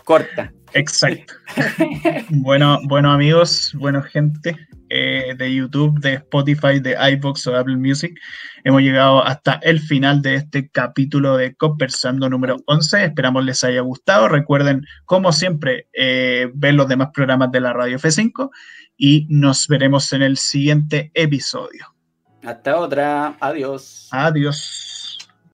Corta. Exacto. bueno, bueno amigos, bueno gente eh, de YouTube, de Spotify, de iBox o Apple Music, hemos llegado hasta el final de este capítulo de Conversando número 11. Esperamos les haya gustado. Recuerden, como siempre, eh, ver los demás programas de la Radio F5 y nos veremos en el siguiente episodio. Hasta otra. Adiós. Adiós.